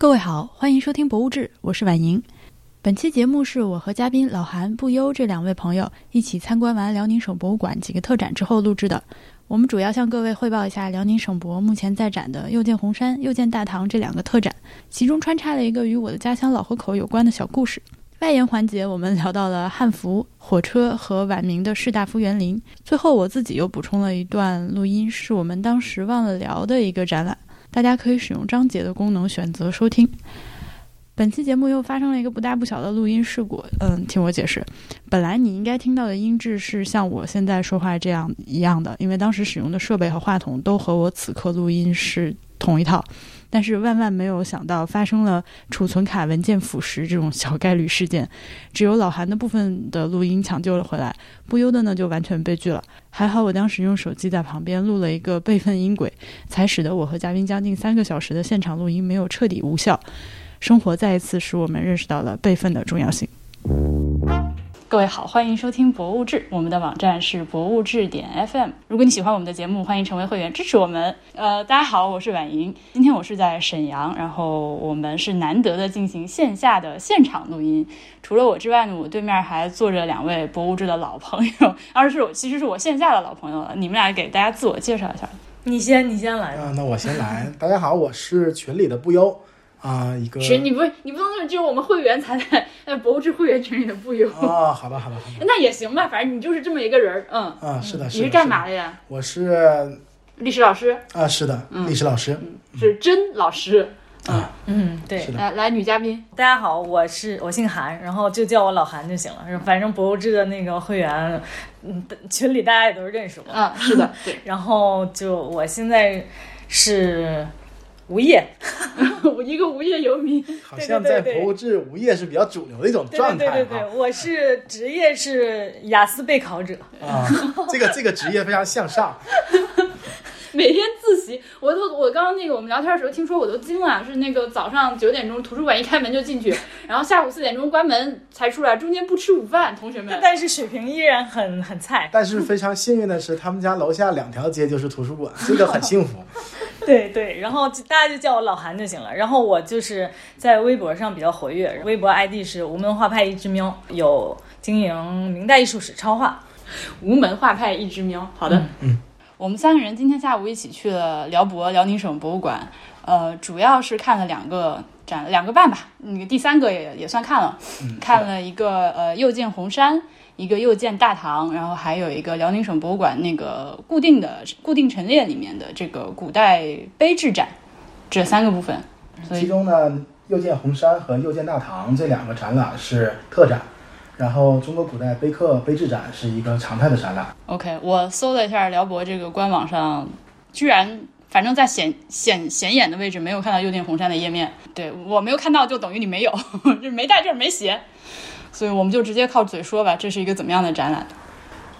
各位好，欢迎收听《博物志》，我是婉莹。本期节目是我和嘉宾老韩、不忧这两位朋友一起参观完辽宁省博物馆几个特展之后录制的。我们主要向各位汇报一下辽宁省博目前在展的“又见红山，又见大唐”这两个特展，其中穿插了一个与我的家乡老河口有关的小故事。外延环节，我们聊到了汉服、火车和晚明的士大夫园林。最后，我自己又补充了一段录音，是我们当时忘了聊的一个展览。大家可以使用章节的功能选择收听。本期节目又发生了一个不大不小的录音事故，嗯，听我解释。本来你应该听到的音质是像我现在说话这样一样的，因为当时使用的设备和话筒都和我此刻录音是同一套。但是万万没有想到，发生了储存卡文件腐蚀这种小概率事件，只有老韩的部分的录音抢救了回来，不优的呢就完全悲剧了。还好我当时用手机在旁边录了一个备份音轨，才使得我和嘉宾将近三个小时的现场录音没有彻底无效。生活再一次使我们认识到了备份的重要性。各位好，欢迎收听《博物志》，我们的网站是博物志点 FM。如果你喜欢我们的节目，欢迎成为会员支持我们。呃，大家好，我是婉莹，今天我是在沈阳，然后我们是难得的进行线下的现场录音。除了我之外呢，我对面还坐着两位博物志的老朋友，而是我其实是我线下的老朋友了。你们俩给大家自我介绍一下。你先，你先来啊，那我先来。大家好，我是群里的不优。啊，一个群你不你不能说只有我们会员才在呃博物志会员群里的不有啊？好吧，好吧，好吧，那也行吧，反正你就是这么一个人儿，嗯。啊，是的，你是干嘛的呀？我是历史老师。啊，是的，历史老师，是真老师。啊，嗯，对，来来，女嘉宾，大家好，我是我姓韩，然后就叫我老韩就行了，反正博物志的那个会员，嗯，群里大家也都认识我。啊，是的，对，然后就我现在是。无业，我 一个无业游民，好像在博物志无业是比较主流的一种状态对对对，我是职业是雅思备考者啊，这个这个职业非常向上。每天自习，我都我刚刚那个我们聊天的时候听说我都惊了，是那个早上九点钟图书馆一开门就进去，然后下午四点钟关门才出来，中间不吃午饭，同学们。但是水平依然很很菜。但 是非常幸运的是，他们家楼下两条街就是图书馆，这个很幸福。对对，然后大家就叫我老韩就行了。然后我就是在微博上比较活跃，微博 ID 是无门画派一只喵，有经营明代艺术史超话。无门画派一只喵，好的，嗯。我们三个人今天下午一起去了辽博辽宁省博物馆，呃，主要是看了两个展，两个半吧。那个第三个也也算看了，看了一个呃又见红山，一个又见大唐，然后还有一个辽宁省博物馆那个固定的固定陈列里面的这个古代碑志展，这三个部分。所以其中呢，又见红山和又见大唐这两个展览是特展。然后，中国古代碑刻碑志展是一个常态的展览。OK，我搜了一下辽博这个官网上，居然反正在显显显眼的位置没有看到右见红山的页面。对我没有看到，就等于你没有，就没带这儿没写。所以我们就直接靠嘴说吧，这是一个怎么样的展览？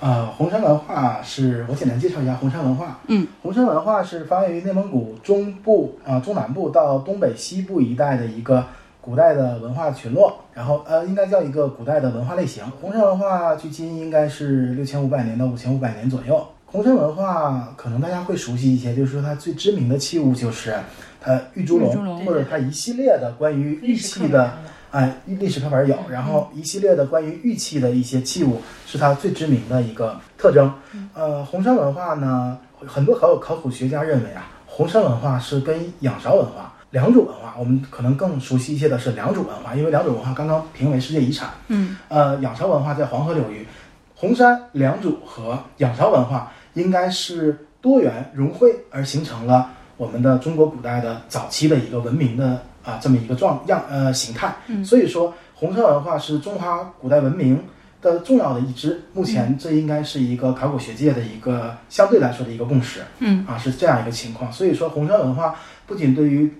呃，红山文化是我简单介绍一下红山文化。嗯，红山文化是发源于内蒙古中部啊中南部到东北西部一带的一个。古代的文化群落，然后呃，应该叫一个古代的文化类型。红山文化距今应该是六千五百年到五千五百年左右。红山文化可能大家会熟悉一些，就是说它最知名的器物就是它玉猪龙，或者它一系列的关于玉器的，哎，历史课本有，然后一系列的关于玉器的一些器物是它最知名的一个特征。呃，红山文化呢，很多考考古学家认为啊，红山文化是跟仰韶文化。良渚文化，我们可能更熟悉一些的是良渚文化，因为良渚文化刚刚评为世界遗产。嗯，呃，仰韶文化在黄河流域，红山、良渚和仰韶文化应该是多元融汇而形成了我们的中国古代的早期的一个文明的啊这么一个状样呃形态。嗯，所以说红山文化是中华古代文明的重要的一支。目前这应该是一个考古学界的一个相对来说的一个共识。嗯，啊是这样一个情况。所以说红山文化不仅对于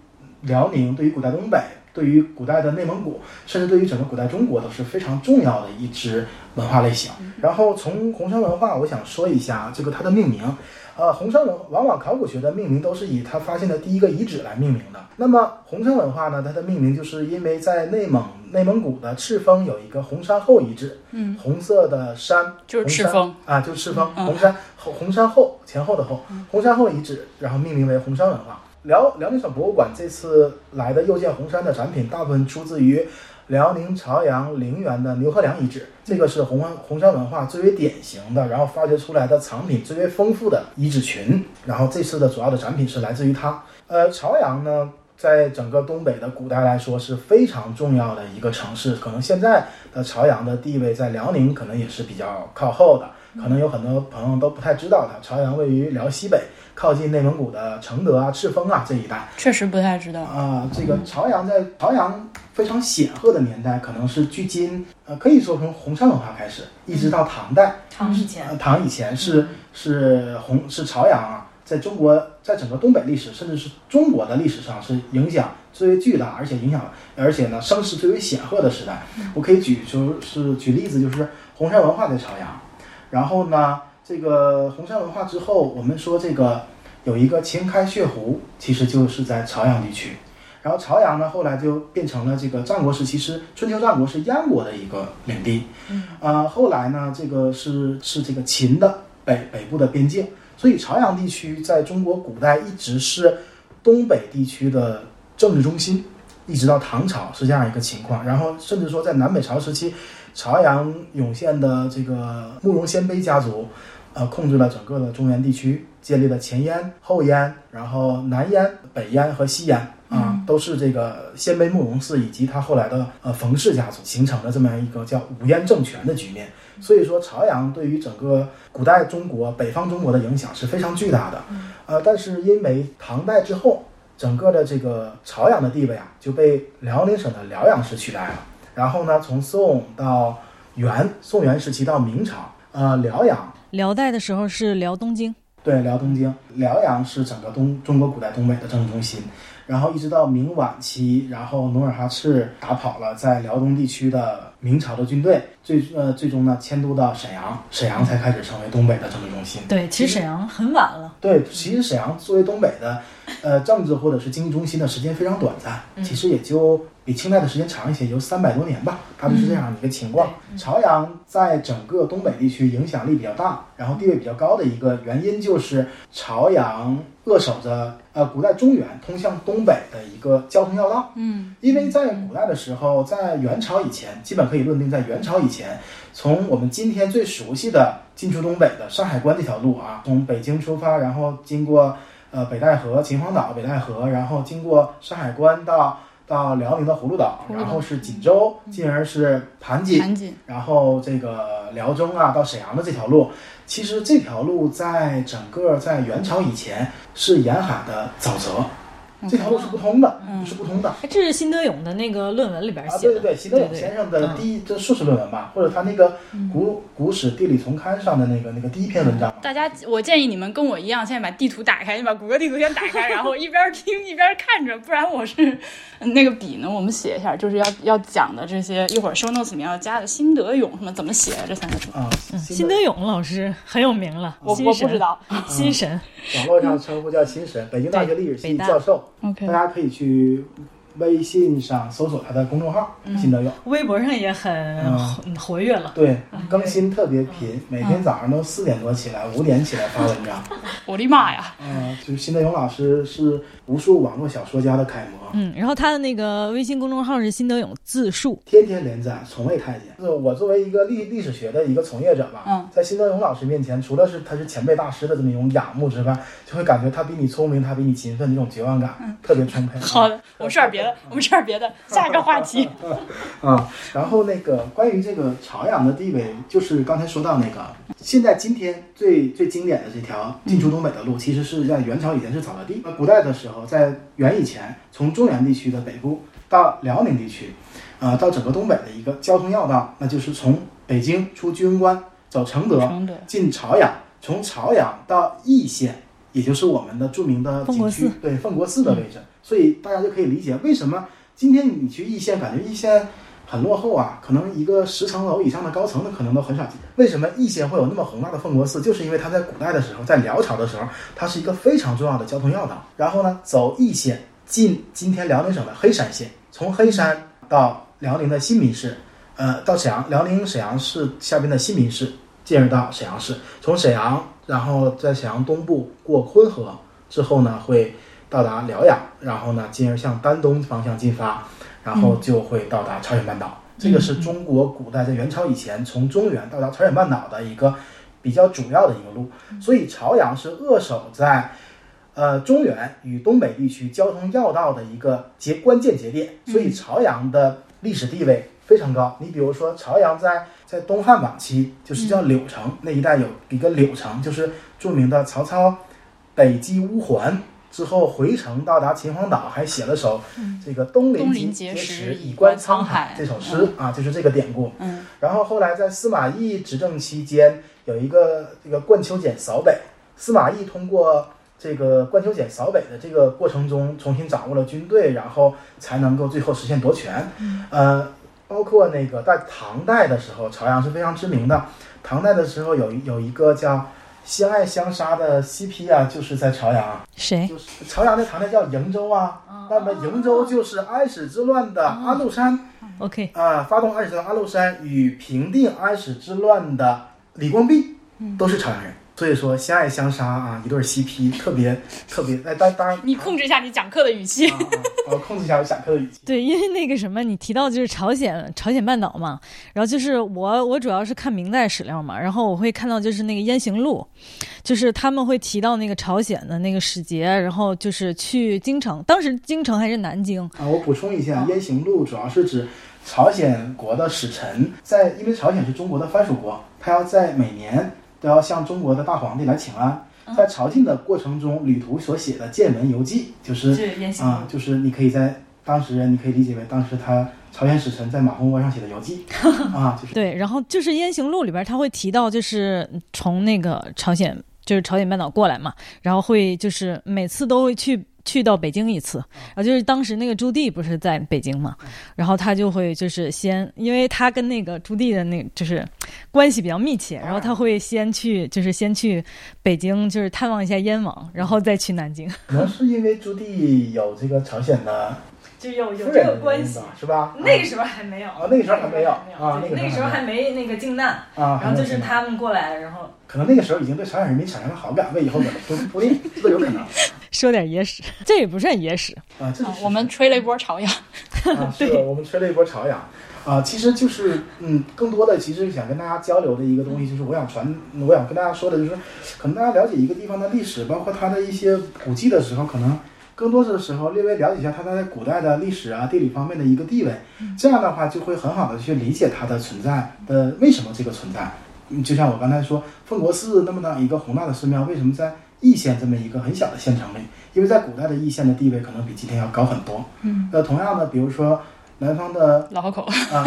辽宁对于古代东北，对于古代的内蒙古，甚至对于整个古代中国都是非常重要的一支文化类型。然后从红山文化，我想说一下这个它的命名。呃，红山文往往考古学的命名都是以它发现的第一个遗址来命名的。那么红山文化呢，它的命名就是因为在内蒙内蒙古的赤峰有一个红山后遗址，嗯，红色的山就是赤峰啊，就是赤峰红山后红山后前后的后红山后遗址，然后命名为红山文化。辽辽宁省博物馆这次来的又见红山的展品，大部分出自于辽宁朝阳陵园的牛河梁遗址，这个是红山红山文化最为典型的，然后发掘出来的藏品最为丰富的遗址群。然后这次的主要的展品是来自于它。呃，朝阳呢，在整个东北的古代来说是非常重要的一个城市，可能现在的朝阳的地位在辽宁可能也是比较靠后的。可能有很多朋友都不太知道它。朝阳位于辽西北，靠近内蒙古的承德啊、赤峰啊这一带。确实不太知道啊。这个朝阳在朝阳非常显赫的年代，可能是距今呃，可以说从红山文化开始，一直到唐代。唐以前，唐以前是是红是朝阳啊，在中国在整个东北历史，甚至是中国的历史上是影响最为巨大，而且影响而且呢声势最为显赫的时代。我可以举就是举例子，就是红山文化在朝阳。然后呢，这个红山文化之后，我们说这个有一个秦开血湖，其实就是在朝阳地区。然后朝阳呢，后来就变成了这个战国时期是春秋战国是燕国的一个领地。嗯，啊，后来呢，这个是是这个秦的北北部的边界。所以朝阳地区在中国古代一直是东北地区的政治中心，一直到唐朝是这样一个情况。然后甚至说在南北朝时期。朝阳涌现的这个慕容鲜卑家族，呃，控制了整个的中原地区，建立了前燕、后燕，然后南燕、北燕和西燕啊，都是这个鲜卑慕容氏以及他后来的呃冯氏家族形成了这么样一个叫五燕政权的局面。所以说，朝阳对于整个古代中国、北方中国的影响是非常巨大的。呃，但是因为唐代之后，整个的这个朝阳的地位啊，就被辽宁省的辽阳市取代了。然后呢，从宋到元，宋元时期到明朝，呃，辽阳，辽代的时候是辽东京，对，辽东京，辽阳是整个东中国古代东北的政治中心。然后一直到明晚期，然后努尔哈赤打跑了在辽东地区的明朝的军队，最呃最终呢迁都到沈阳，沈阳才开始成为东北的政治中心。对，其实沈阳很晚了。对，其实沈阳作为东北的，呃，政治或者是经济中心的时间非常短暂，其实也就。比清代的时间长一些，有三百多年吧，大致是这样的一个情况。朝阳在整个东北地区影响力比较大，然后地位比较高的一个原因就是朝阳扼守着呃古代中原通向东北的一个交通要道。嗯，因为在古代的时候，在元朝以前，基本可以论定在元朝以前，从我们今天最熟悉的进出东北的山海关这条路啊，从北京出发，然后经过呃北戴河、秦皇岛、北戴河，然后经过山海关到。到辽宁的葫芦岛，然后是锦州，进而是盘锦，然后这个辽中啊到沈阳的这条路，其实这条路在整个在元朝以前是沿海的沼泽。这条路是不通的，是不通的。这是辛德勇的那个论文里边写的。对对对，辛德勇先生的第一这硕士论文吧，或者他那个《古古史地理丛刊》上的那个那个第一篇文章。大家，我建议你们跟我一样，现在把地图打开，你把谷歌地图先打开，然后一边听一边看着，不然我是那个笔呢，我们写一下，就是要要讲的这些，一会儿 show notes 里面要加的辛德勇什么怎么写这三个字啊？辛德勇老师很有名了，我我不知道，新神，网络上称呼叫新神，北京大学历史系教授。OK，大家可以去微信上搜索他的公众号“辛德勇”，微博上也很活跃了。对，更新特别频，每天早上都四点多起来，五点起来发文章。我的妈呀！嗯，就是辛德勇老师是无数网络小说家的楷模。嗯，然后他的那个微信公众号是辛德勇自述，天天连载，从未太监。是我作为一个历历史学的一个从业者吧，嗯，在辛德勇老师面前，除了是他是前辈大师的这么一种仰慕之外，就会感觉他比你聪明，他比你勤奋，这种绝望感特别充沛。好的，我们说点别的，我们说点别的，下一个话题。啊，然后那个关于这个朝阳的地位，就是刚才说到那个，现在今天最最经典的这条进出东北的路，其实是在元朝以前是沼泽地。古代的时候，在元以前，从中原地区的北部到辽宁地区，呃，到整个东北的一个交通要道，那就是从北京出居庸关，走承德，进朝阳，从朝阳到易县，也就是我们的著名的景区，对，奉国寺的位置。所以大家就可以理解为什么今天你去易县，感觉易县很落后啊，可能一个十层楼以上的高层的可能都很少见。为什么易县会有那么宏大的奉国寺？就是因为它在古代的时候，在辽朝的时候，它是一个非常重要的交通要道。然后呢，走易县。进今天辽宁省的黑山县，从黑山到辽宁的新民市，呃，到沈阳，辽宁沈阳市下边的新民市，进入到沈阳市。从沈阳，然后在沈阳东部过浑河之后呢，会到达辽阳，然后呢，进而向丹东方向进发，然后就会到达朝鲜半岛。这个是中国古代在元朝以前从中原到达朝鲜半岛的一个比较主要的一个路，所以朝阳是扼守在呃中原与东北地区交通要道的一个节关键节点，所以朝阳的历史地位非常高。你比如说朝阳在在东汉晚期就是叫柳城那一带有一个柳城，就是著名的曹操北击乌桓。之后回城到达秦皇岛，还写了首这个“东临碣石，以观沧海”这首诗啊，就是这个典故。嗯，然后后来在司马懿执政期间，有一个这个灌秋俭扫北，司马懿通过这个灌秋俭扫北的这个过程中，重新掌握了军队，然后才能够最后实现夺权。呃，包括那个在唐代的时候，朝阳是非常知名的。唐代的时候有有一个叫。相爱相杀的 CP 啊，就是在朝阳。谁？就是朝阳的唐代叫瀛州啊。那么瀛州就是安史之乱的安禄山。OK。啊，发动安史之乱安禄山与平定安史之乱的李光弼，都是朝阳人。所以说相爱相杀啊，一对 CP 特别特别。哎，当当然，你控制一下你讲课的语气。我控制一下我讲课的语气。对，因为那个什么，你提到就是朝鲜朝鲜半岛嘛，然后就是我我主要是看明代史料嘛，然后我会看到就是那个《燕行录》，就是他们会提到那个朝鲜的那个使节，然后就是去京城，当时京城还是南京啊。我补充一下，《燕行录》主要是指朝鲜国的使臣在，因为朝鲜是中国的藩属国，他要在每年。都要向中国的大皇帝来请安，在朝觐的过程中，旅途所写的见闻游记，就是啊，就是你可以在当时，你可以理解为当时他朝鲜使臣在马蜂窝上写的游记。啊，就是。对。然后就是《燕行录》里边他会提到，就是从那个朝鲜，就是朝鲜半岛过来嘛，然后会就是每次都会去。去到北京一次，然后就是当时那个朱棣不是在北京嘛，然后他就会就是先，因为他跟那个朱棣的那就是关系比较密切，然后他会先去就是先去北京就是探望一下燕王，然后再去南京。可能 是因为朱棣有这个朝鲜的。就有有这个关系。是吧？那个时候还没有。啊，那个时候还没有啊，那个时候还没那个靖难啊，然后就是他们过来，然后可能那个时候已经对朝鲜人民产生了好感，为以后的铺铺垫，这有可能。说点野史，这也不算野史。啊，这是我们吹了一波朝阳，对，我们吹了一波朝阳啊，其实就是嗯，更多的其实想跟大家交流的一个东西，就是我想传，我想跟大家说的就是，可能大家了解一个地方的历史，包括它的一些古迹的时候，可能。更多的时候，略微了解一下它在古代的历史啊、地理方面的一个地位，这样的话就会很好的去理解它的存在的为什么这个存在。嗯，就像我刚才说，奉国寺那么大一个宏大的寺庙，为什么在易县这么一个很小的县城里？因为在古代的易县的地位可能比今天要高很多。嗯，那，同样的，比如说南方的老河口啊，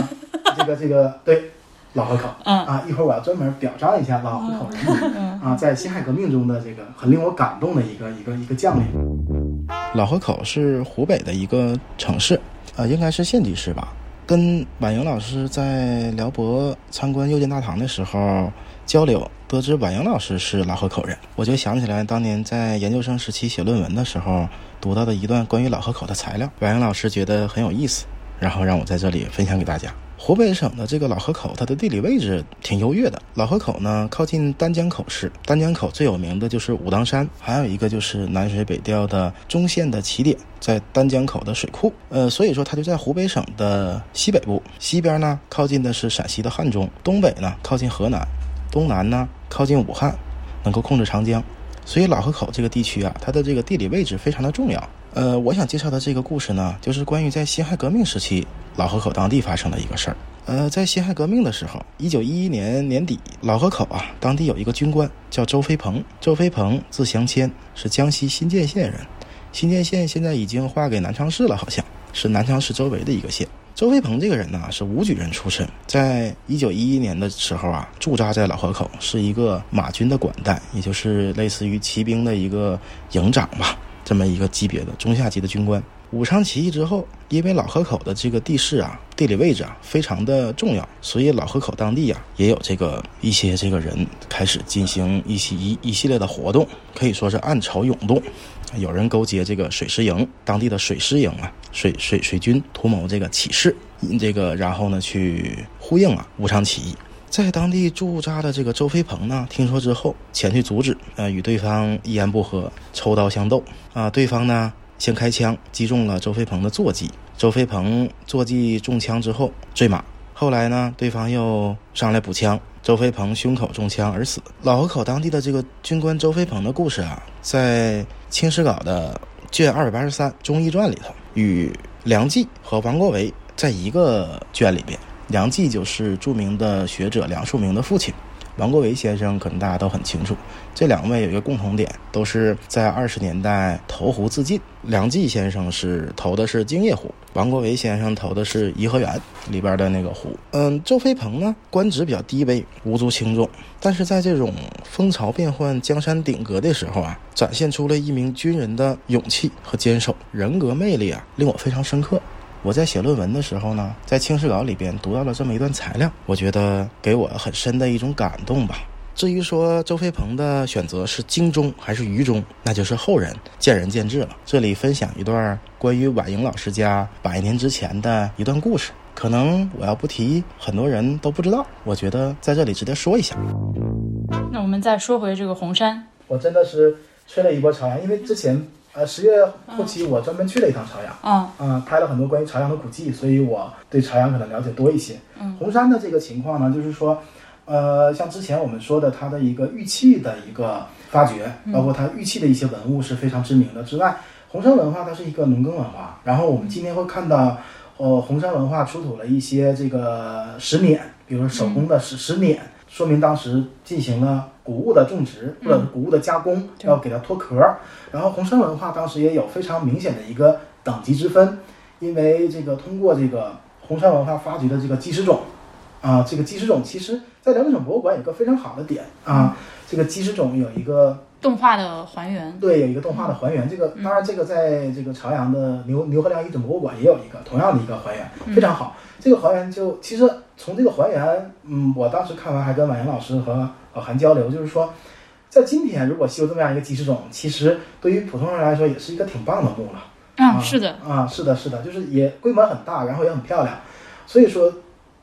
这个这个对。老河口，嗯啊，一会儿我要专门表彰一下老河口人民啊，在辛亥革命中的这个很令我感动的一个一个一个将领。老河口是湖北的一个城市，呃，应该是县级市吧。跟婉莹老师在辽博参观右建大堂的时候交流，得知婉莹老师是老河口人，我就想起来当年在研究生时期写论文的时候读到的一段关于老河口的材料，婉莹老师觉得很有意思，然后让我在这里分享给大家。湖北省的这个老河口，它的地理位置挺优越的。老河口呢，靠近丹江口市，丹江口最有名的就是武当山，还有一个就是南水北调的中线的起点，在丹江口的水库。呃，所以说它就在湖北省的西北部，西边呢靠近的是陕西的汉中，东北呢靠近河南，东南呢靠近武汉，能够控制长江。所以老河口这个地区啊，它的这个地理位置非常的重要。呃，我想介绍的这个故事呢，就是关于在辛亥革命时期老河口当地发生的一个事儿。呃，在辛亥革命的时候，一九一一年年底，老河口啊，当地有一个军官叫周飞鹏。周飞鹏字祥谦，是江西新建县人。新建县现在已经划给南昌市了，好像是南昌市周围的一个县。周飞鹏这个人呢，是武举人出身，在一九一一年的时候啊，驻扎在老河口，是一个马军的管带，也就是类似于骑兵的一个营长吧。这么一个级别的中下级的军官，武昌起义之后，因为老河口的这个地势啊、地理位置啊非常的重要，所以老河口当地啊也有这个一些这个人开始进行一系一一系列的活动，可以说是暗潮涌动。有人勾结这个水师营，当地的水师营啊，水水水军图谋这个起事，这个然后呢去呼应啊武昌起义。在当地驻扎的这个周飞鹏呢，听说之后前去阻止，呃，与对方一言不合，抽刀相斗。啊，对方呢先开枪击中了周飞鹏的坐骑，周飞鹏坐骑中枪之后坠马。后来呢，对方又上来补枪，周飞鹏胸口中枪而死。老河口当地的这个军官周飞鹏的故事啊，在《清史稿》的卷二百八十三《忠义传》里头，与梁冀和王国维在一个卷里边。梁冀就是著名的学者梁漱溟的父亲，王国维先生可能大家都很清楚。这两位有一个共同点，都是在二十年代投湖自尽。梁冀先生是投的是精业湖，王国维先生投的是颐和园里边的那个湖。嗯，周飞鹏呢，官职比较低微，无足轻重，但是在这种风潮变幻、江山鼎革的时候啊，展现出了一名军人的勇气和坚守，人格魅力啊，令我非常深刻。我在写论文的时候呢，在清史稿里边读到了这么一段材料，我觉得给我很深的一种感动吧。至于说周飞鹏的选择是精忠还是愚忠，那就是后人见仁见智了。这里分享一段关于婉莹老师家百年之前的一段故事，可能我要不提，很多人都不知道。我觉得在这里值得说一下。那我们再说回这个红山，我真的是吹了一波朝阳，因为之前。呃，十月后期我专门去了一趟朝阳，啊，啊，拍了很多关于朝阳的古迹，所以我对朝阳可能了解多一些。嗯，红山的这个情况呢，就是说，呃，像之前我们说的，它的一个玉器的一个发掘，包括它玉器的一些文物是非常知名的之外，红山文化它是一个农耕文化，然后我们今天会看到，呃，红山文化出土了一些这个石碾，比如说手工的石石碾，说明当时进行了。谷物的种植或者是谷物的加工，要给它脱壳。然后红山文化当时也有非常明显的一个等级之分，因为这个通过这个红山文化发掘的这个鸡石冢，啊，这个鸡石冢其实在辽宁省博物馆有个非常好的点啊，这个鸡石冢有一个动画的还原，对，有一个动画的还原。这个当然这个在这个朝阳的牛牛河梁遗址博物馆也有一个同样的一个还原，非常好。这个还原就其实从这个还原，嗯，我当时看完还跟婉莹老师和。老韩交流就是说，在今天如果修这么样一个几十种，其实对于普通人来说也是一个挺棒的墓了。啊，是的，啊，是的，是的，就是也规模很大，然后也很漂亮。所以说，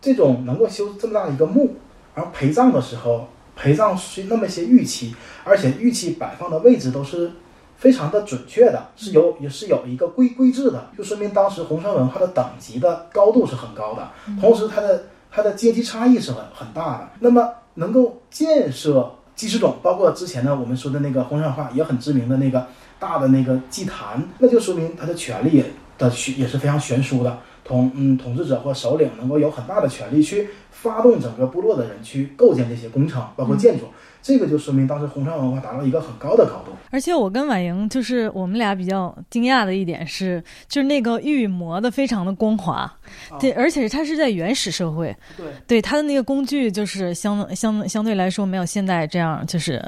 这种能够修这么大的一个墓，然后陪葬的时候陪葬是那么些玉器，而且玉器摆放的位置都是非常的准确的，是有也是有一个规规制的，就说明当时红山文化的等级的高度是很高的，同时它的它的阶级差异是很很大的。那么能够建设祭祀冢，包括之前呢我们说的那个红山文化也很知名的那个大的那个祭坛，那就说明他的权力的也是非常悬殊的，统嗯统治者或首领能够有很大的权力去发动整个部落的人去构建这些工程，包括建筑。这个就说明当时红山文化达到一个很高的高度，而且我跟婉莹就是我们俩比较惊讶的一点是，就是那个玉磨的非常的光滑，对，而且它是在原始社会，对，对它的那个工具就是相相相对来说没有现在这样就是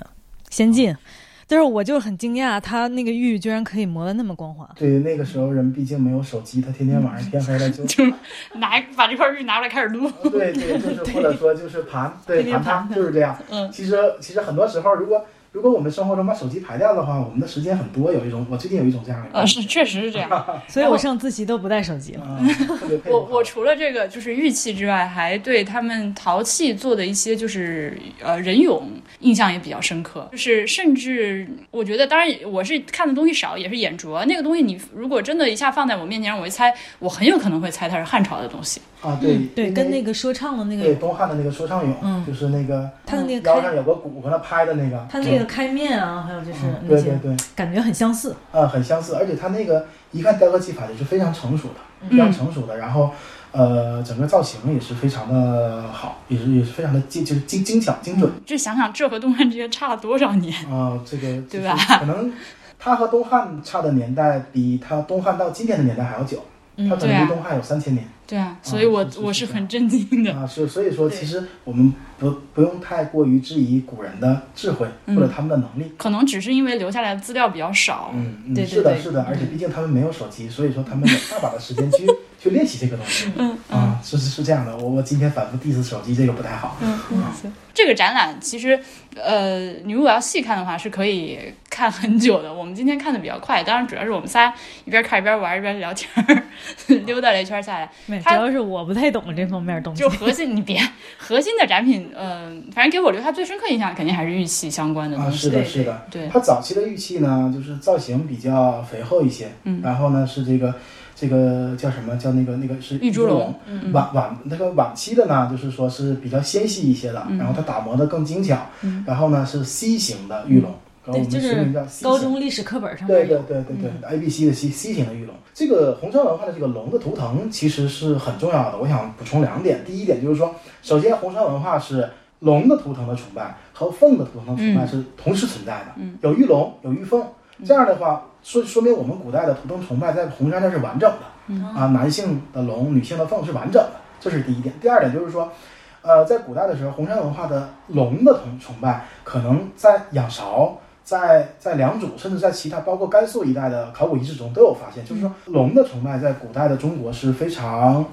先进。但是我就很惊讶，他那个玉居然可以磨得那么光滑。对，那个时候人毕竟没有手机，他天天晚上天黑了就 就拿把这块玉拿出来开始撸。对对，就是 或者说就是盘，对盘它就是这样。嗯，其实其实很多时候如果。如果我们生活中把手机排掉的话，我们的时间很多。有一种，我最近有一种这样的。啊，是，确实是这样。所以我上自习都不带手机了。我我除了这个就是玉器之外，还对他们陶器做的一些就是呃人俑印象也比较深刻。就是甚至我觉得，当然我是看的东西少，也是眼拙。那个东西你如果真的一下放在我面前，我一猜，我很有可能会猜它是汉朝的东西。啊，对对，跟那个说唱的那个对东汉的那个说唱俑，嗯，就是那个他的那个腰上有个鼓和他拍的那个，他那个开面啊，还有就是对对对，感觉很相似啊，很相似，而且他那个一看雕刻技法也是非常成熟的，非常成熟的，然后呃，整个造型也是非常的好，也是也是非常的精，就是精精巧精准。就想想这和东汉之间差了多少年啊，这个对吧？可能他和东汉差的年代比他东汉到今天的年代还要久，他可能离东汉有三千年。对啊，所以我我是很震惊的啊！是所以说，其实我们不不用太过于质疑古人的智慧或者他们的能力，可能只是因为留下来的资料比较少。嗯嗯，是的，是的，而且毕竟他们没有手机，所以说他们有大把的时间去去练习这个东西。嗯啊，是是是这样的，我我今天反复 diss 手机，这个不太好。嗯嗯，这个展览其实呃，你如果要细看的话，是可以看很久的。我们今天看的比较快，当然主要是我们仨一边看一边玩一边聊天，溜达了一圈下来。它主要是我不太懂这方面东西就。核心，你别 核心的展品，嗯、反正给我留下最深刻印象，肯定还是玉器相关的啊，东西。是的，是的。对，它早期的玉器呢，就是造型比较肥厚一些，嗯然后呢是这个这个叫什么叫那个那个是玉猪龙龙，晚晚那个晚期的呢，就是说是比较纤细一些的，嗯然后它打磨的更精巧，然后呢是 C 型的玉龙，然后我们就是俗名叫 C 高型。中历史课本上对，对对对对、a B C 的 C C 型的玉龙，这个红山文化的这个龙的图腾其实是很重要的。我想补充两点，第一点就是说，首先红山文化是龙的图腾的崇拜和凤的图腾的崇拜是同时存在的，嗯。有玉龙有玉凤，这样的话说说明我们古代的图腾崇拜在红山这是完整的，嗯啊，男性的龙，女性的凤是完整的，这是第一点。第二点就是说。呃，在古代的时候，红山文化的龙的崇崇拜，可能在仰韶、在在良渚，甚至在其他包括甘肃一带的考古遗址中都有发现，就是说龙的崇拜在古代的中国是非常，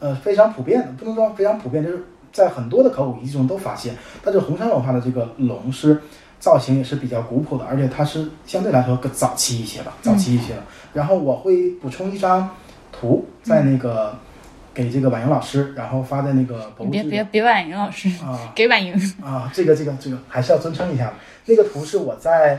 呃非常普遍的，不能说非常普遍，就是在很多的考古遗迹中都发现。但是红山文化的这个龙是造型也是比较古朴的，而且它是相对来说更早期一些吧，早期一些了。然后我会补充一张图，在那个给这个婉莹老师，然后发在那个博物志别别别婉莹老师，啊。给婉莹。啊，这个这个这个还是要尊称一下的。那个图是我在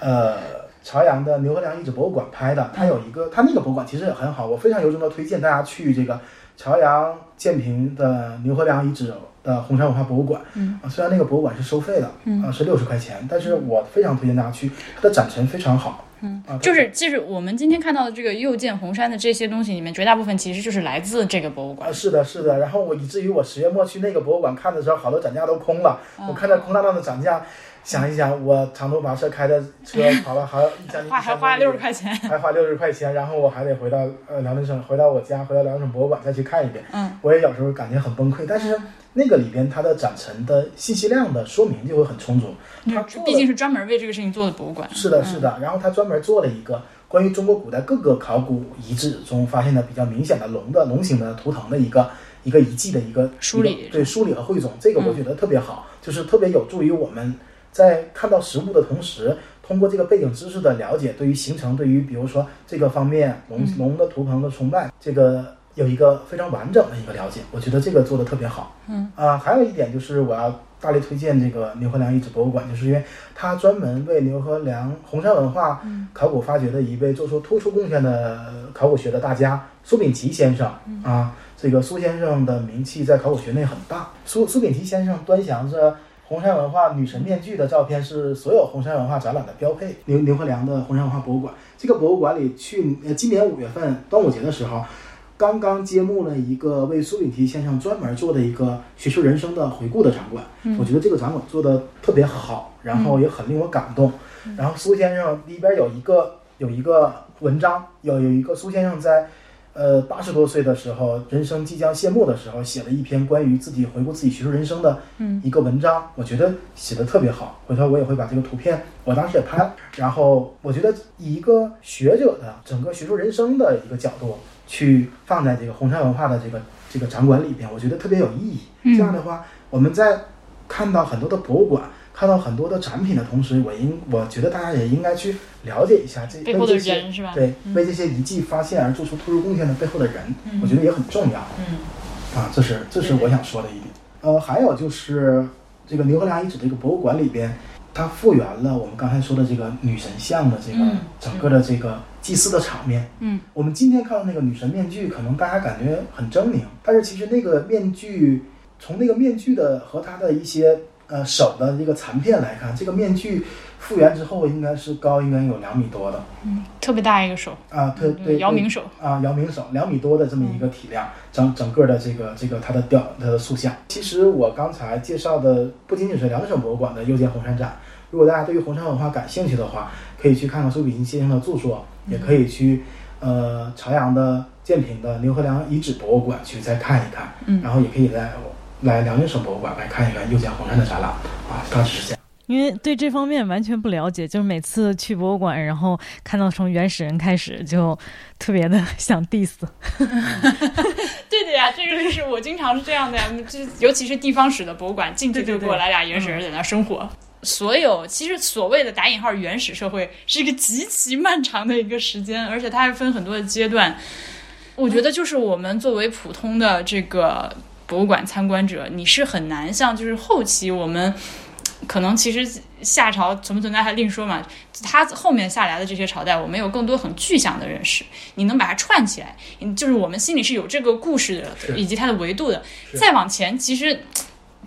呃朝阳的牛河梁遗址博物馆拍的，它有一个，它那个博物馆其实也很好，我非常由衷的推荐大家去这个朝阳建平的牛河梁遗址的红山文化博物馆。嗯啊，虽然那个博物馆是收费的，嗯啊是六十块钱，但是我非常推荐大家去，它的展陈非常好。嗯啊，就是就是我们今天看到的这个又见红山的这些东西里面，绝大部分其实就是来自这个博物馆啊，。是的，是的。然后我以至于我十月末去那个博物馆看的时候，好多展架都空了。嗯我看着空荡荡的展架，想一想，我长途跋涉开的车 跑了还要将近花还花六十块钱，还花六十块钱，然后我还得回到呃辽宁省，回到我家，回到辽宁省博物馆再去看一遍。嗯，我也有时候感觉很崩溃，但是那个里边它的展陈的信息量的说明就会很充足。它毕竟是专门为这个事情做的博物馆。是的，是的。然后他专门做了一个关于中国古代各个考古遗址中发现的比较明显的龙的龙形的图腾的一个一个遗迹的一个梳理对梳理和汇总，这个我觉得特别好，就是特别有助于我们在看到实物的同时，通过这个背景知识的了解，对于形成对于比如说这个方面龙龙的图腾的崇拜，这个有一个非常完整的一个了解，我觉得这个做的特别好。嗯啊、还有一点就是我要大力推荐这个牛河梁遗址博物馆，就是因为它专门为牛河梁红山文化考古发掘的一位做出突出贡献的考古学的大家苏秉琦先生啊，这个苏先生的名气在考古学内很大。苏苏秉琦先生端详着红山文化女神面具的照片是所有红山文化展览的标配。牛牛河梁的红山文化博物馆，这个博物馆里去呃今年五月份端午节的时候。刚刚揭幕了一个为苏秉琦先生专门做的一个学术人生的回顾的展馆，我觉得这个展馆做的特别好，然后也很令我感动。然后苏先生里边有一个有一个文章，有有一个苏先生在呃八十多岁的时候，人生即将谢幕的时候，写了一篇关于自己回顾自己学术人生的一个文章，我觉得写的特别好。回头我也会把这个图片，我当时也拍了。然后我觉得以一个学者的整个学术人生的一个角度去放在这个红山文化的这个这个展馆里边，我觉得特别有意义。嗯这样的话，我们在看到很多的博物馆。看到很多的展品的同时，我应我觉得大家也应该去了解一下这背后的人是吧？对，为这些遗迹发现而做出突出贡献的背后的人，我觉得也很重要。嗯啊，这是这是我想说的一点。呃，还有就是这个牛河梁遗址这个博物馆里边，它复原了我们刚才说的这个女神像的这个嗯整个的这个祭祀的场面。嗯，我们今天看到那个女神面具，可能大家感觉很狰狞，但是其实那个面具，从那个面具的和它的一些呃手的这个残片来看，这个面具复原之后应该是高应该有两米多的嗯特别大一个手，啊，对对，姚明手。啊，姚明手两米多的这么一个体量，整整个的这个这个它的雕它的塑像。其实我刚才介绍的不仅仅是辽宁省博物馆的右见红山展，如果大家对于红山文化感兴趣的话，可以去看看苏秉琦先生的著作，也可以去呃朝阳的建平的牛河梁遗址博物馆去再看一看，嗯然后也可以来来辽宁省博物馆来看一看又见红山的展览啊，大致是这样。因为对这方面完全不了解，就是每次去博物馆，然后看到从原始人开始，就特别的想 diss。对的呀，这个就是我经常是这样的呀，就尤其是地方史的博物馆，进去就给我来俩原始人在那生活。所有其实所谓的打引号原始社会是一个极其漫长的一个时间，而且它还分很多的阶段。我觉得就是我们作为普通的这个博物馆参观者，你是很难像就是后期我们可能其实夏朝存不存在还另说嘛，它后面下来的这些朝代，我们有更多很具象的认识，你能把它串起来，嗯就是我们心里是有这个故事的，以及它的维度的。再往前，其实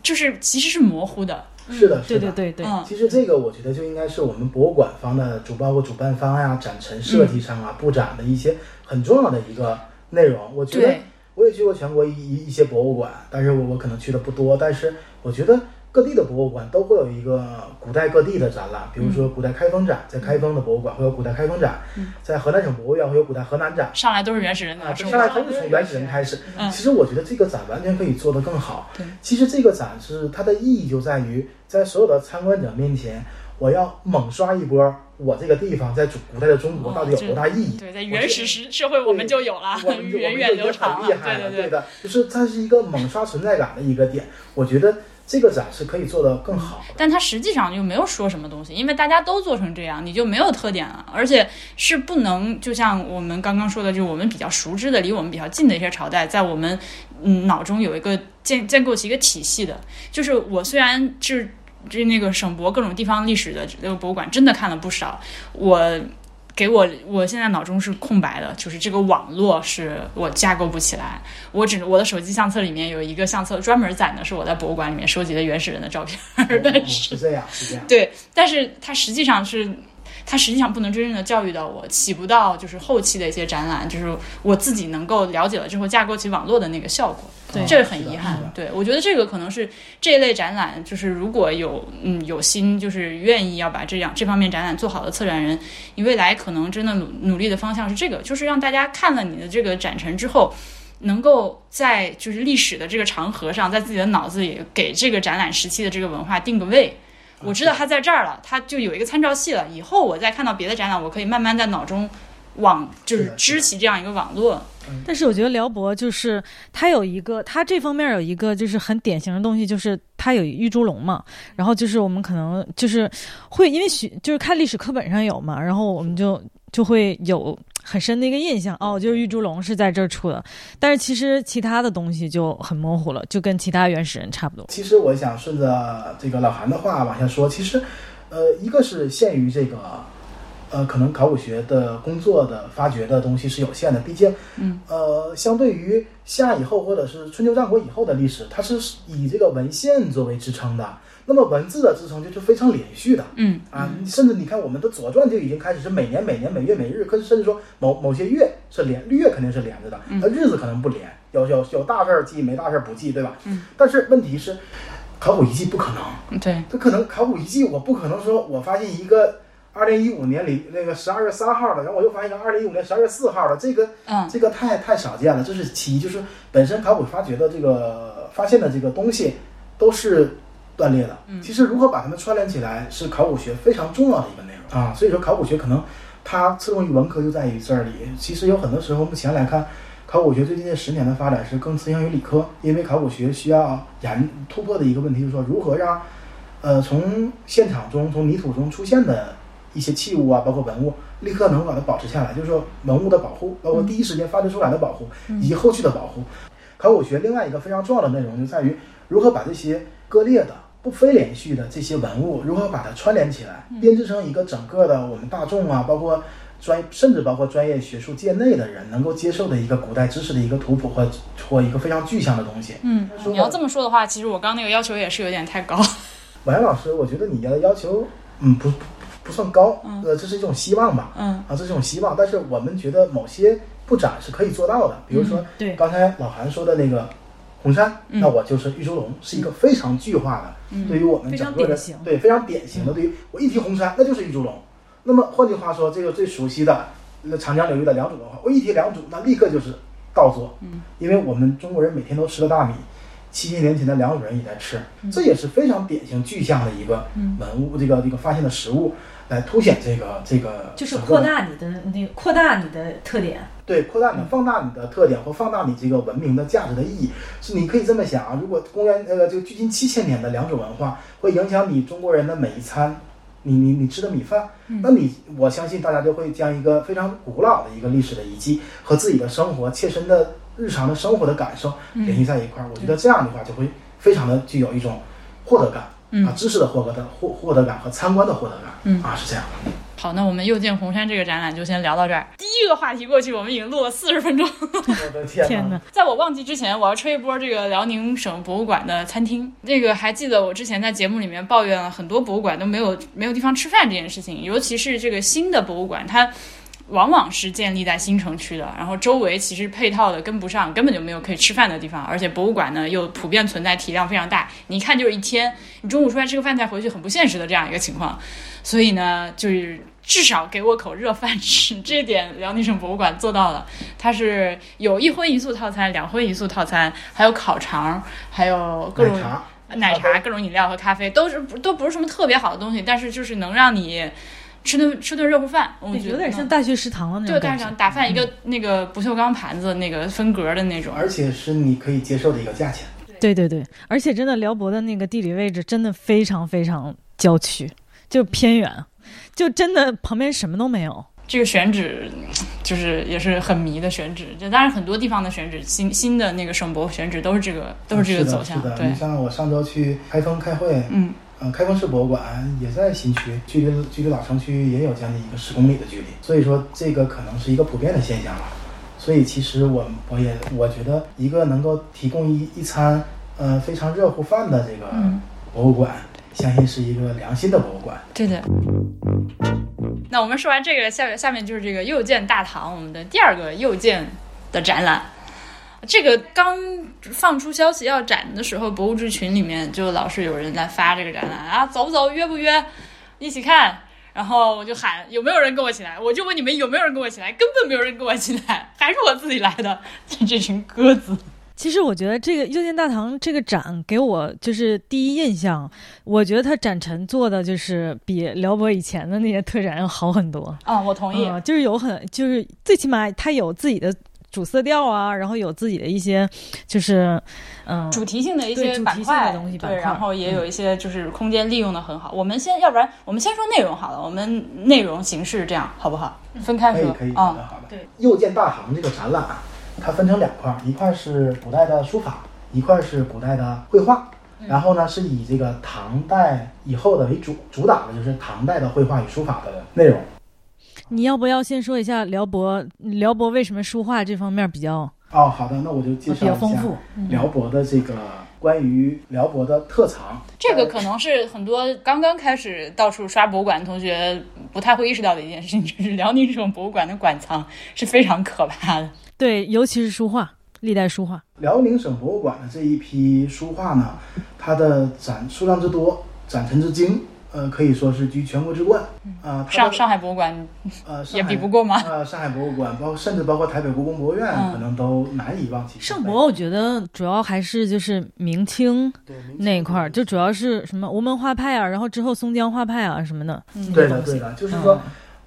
就是其实是模糊的。是的，是的。对对对对，嗯，其实这个我觉得就应该是我们博物馆方的主，包括主办方呀、展陈设计上啊、布展的一些很重要的一个内容。我觉得，我也去过全国一一一些博物馆，但是我我可能去的不多，但是我觉得各地的博物馆都会有一个古代各地的展览，比如说古代开封展，在开封的博物馆会有古代开封展，在河南省博物院会有古代河南展。上来都是原始人啊，的上来。都是从原始人开始。嗯其实我觉得这个展完全可以做得更好。对，其实这个展是它的意义就在于，在所有的参观者面前，我要猛刷一波我这个地方在古古代的中国哦到底有多大意义。对，在原始时社会我们就有了我们就源远流长了。我们就很厉害了，对对，的，就是它是一个猛刷存在感的一个点。我觉得这个展是可以做得更好。但它实际上就没有说什么东西，因为大家都做成这样，你就没有特点了，而且是不能就像我们刚刚说的，就我们比较熟知的、离我们比较近的一些朝代，在我们嗯脑中有一个建建构起一个体系的。就是我虽然是这那个省博各种地方历史的这个博物馆真的看了不少，我。给我，我现在脑中是空白的，就是这个网络是我架构不起来。我只我的手机相册里面有一个相册专门攒的是我在博物馆里面收集的原始人的照片，但哦是是这样，是这样。对，但是它实际上是，它实际上不能真正的教育到我，起不到就是后期的一些展览，就是我自己能够了解了之后架构起网络的那个效果。对这个很遗憾。对我觉得这个可能是这一类展览，就是如果有嗯有心，就是愿意要把这样这方面展览做好的策展人，你未来可能真的努努力的方向是这个，就是让大家看了你的这个展陈之后。能够在就是历史的这个长河上，在自己的脑子里给这个展览时期的这个文化定个位，我知道它在这儿了，它就有一个参照系了。以后我再看到别的展览，我可以慢慢在脑中网就是是的是的织起这样一个网络。但是我觉得辽博就是它有一个，它这方面有一个就是很典型的东西，就是它有玉猪龙嘛。然后就是我们可能就是会因为学就是看历史课本上有嘛，然后我们就就会有很深的一个印象，哦，就是玉猪龙是在这儿出的。但是其实其他的东西就很模糊了，就跟其他原始人差不多。其实我想顺着这个老韩的话往下说，其实，呃，一个是限于这个，呃，可能考古学的工作的发掘的东西是有限的，毕竟，嗯，呃，相对于夏以后或者是春秋战国以后的历史，它是以这个文献作为支撑的。那么文字的支撑就是非常连续的，嗯啊，甚至你看我们的《左传》就已经开始是每年、每年、每月、每日，可是甚至说某某些月是连月肯定是连着的，那日子可能不连，有有有大事儿记，没大事儿不记，对吧？嗯。但是问题是，考古遗迹不可能，对，这可能考古遗迹我不可能说我发现一个二零一五年里那个十二月三号的，然后我又发现一个二零一五年十二月四号的，这个嗯这个太太少见了。这是其一，就是本身考古发掘的这个发现的这个东西都是断裂的。嗯其实如何把它们串联起来，是考古学非常重要的一个内容啊。所以说考古学可能它侧重于文科就在于这里。其实有很多时候目前来看。考古学最近这十年的发展是更倾向于理科，因为考古学需要研突破的一个问题就是说如何让，呃，从现场中、从泥土中出现的一些器物啊，包括文物，立刻能把它保持下来，就是说文物的保护，包括第一时间发掘出来的保护，以及后续的保护。考古学另外一个非常重要的内容就在于如何把这些割裂的、不非连续的这些文物，如何把它串联起来，编织成一个整个的我们大众啊，包括专甚至包括专业学术界内的人能够接受的一个古代知识的一个图谱或或一个非常具象的东西。嗯，说你要这么说的话，其实我刚那个要求也是有点太高。婉言老师，我觉得你的要求，嗯，不不不算高，呃，这是一种希望吧，嗯。啊，这是一种希望，但是我们觉得某些布展是可以做到的，比如说嗯对。刚才老韩说的那个红山，嗯。那我就是玉猪龙，是一个非常具化的，嗯对于我们整个的对非常典型的，对于我一提红山，那就是玉猪龙。那么换句话说，这个最熟悉的那长江流域的良渚文化，我一提良渚，那立刻就是稻作，嗯，因为我们中国人每天都吃的大米，七千年前的良渚人也在吃，这也是非常典型具象的一个嗯。文物，这个这个发现的实物，来凸显这个这个就是扩大你的那个扩大你的特点。对，扩大你、放大你的特点或放大你这个文明的价值的意义，是你可以这么想啊。如果公元呃这个距今七千年的两种文化会影响你中国人的每一餐，你你你吃的米饭，那你我相信大家就会将一个非常古老的一个历史的遗迹和自己的生活切身的日常的生活的感受联系在一块儿。我觉得这样的话就会非常的具有一种获得感。啊，知识的获得的获获得感和参观的获得感，嗯啊是这样的。好，那我们又见红山这个展览就先聊到这儿。第一个话题过去，我们已经录了四十分钟。我的天哪！在我忘记之前，我要吹一波这个辽宁省博物馆的餐厅。那个还记得我之前在节目里面抱怨了很多博物馆都没有没有地方吃饭这件事情，尤其是这个新的博物馆，它。往往是建立在新城区的，然后周围其实配套的跟不上，根本就没有可以吃饭的地方，而且博物馆呢又普遍存在体量非常大，你一看就是一天，你中午出来吃个饭再回去很不现实的这样一个情况，所以呢，就是至少给我口热饭吃，这点辽宁省博物馆做到了，它是有一荤一素套餐、两荤一素套餐，还有烤肠，还有各种奶茶、各种饮料和咖啡，都是都不是什么特别好的东西，但是就是能让你。吃顿吃顿热乎饭，我觉得有点像大学食堂的那种。对，大学食堂打饭一个那个不锈钢盘子，那个分格的那种，而且是你可以接受的一个价钱。对对对，而且真的辽博的那个地理位置真的非常非常郊区，就偏远，就真的旁边什么都没有。这个选址就是也是很迷的选址，就当然很多地方的选址，新新的那个省博选址都是这个都是这个走向。对，你像我上周去开封开会，嗯。呃，开封市博物馆也在新区，距离距离老城区也有将近一个十公里的距离，所以说这个可能是一个普遍的现象吧。所以其实我我也我觉得一个能够提供一一餐呃非常热乎饭的这个博物馆，相信是一个良心的博物馆。对的。那我们说完这个，下下面就是这个右建大堂，我们的第二个右建的展览。这个刚放出消息要展的时候，博物志群里面就老是有人在发这个展览啊，走不走？约不约？一起看？然后我就喊有没有人跟我一起来？我就问你们有没有人跟我一起来？根本没有人跟我一起来，还是我自己来的。这群鸽子。其实我觉得这个右建大堂这个展给我就是第一印象，我觉得它展陈做的就是比辽博以前的那些特展要好很多。啊，我同意。就是有很就是最起码他有自己的。主色调啊，然后有自己的一些，就是嗯，主题性的一些板块东西，对，然后也有一些就是空间利用的很好。我们先，要不然我们先说内容好了，我们内容形式这样好不好？分开说，可以，可以，好的，好的。对，右见大行这个展览，它分成两块，一块是古代的书法，一块是古代的绘画。然后呢，是以这个唐代以后的为主，主打的就是唐代的绘画与书法的内容。你要不要先说一下辽博？辽博为什么书画这方面比较？哦，好的，那我就介绍一下辽博的这个关于辽博的特长。这个可能是很多刚刚开始到处刷博物馆的同学不太会意识到的一件事情，就是辽宁省博物馆的馆藏是非常可怕的。对，尤其是书画，历代书画。辽宁省博物馆的这一批书画呢，它的展数量之多，展陈之精。呃，可以说是居全国之冠。啊，上上海博物馆，呃，也比不过吗？呃，上海博物馆，包括甚至包括台北故宫博物院，可能都难以望其项。盛博，我觉得主要还是就是明清那一块儿，就主要是什么吴门画派啊，然后之后松江画派啊什么的。嗯对的，对的，就是说，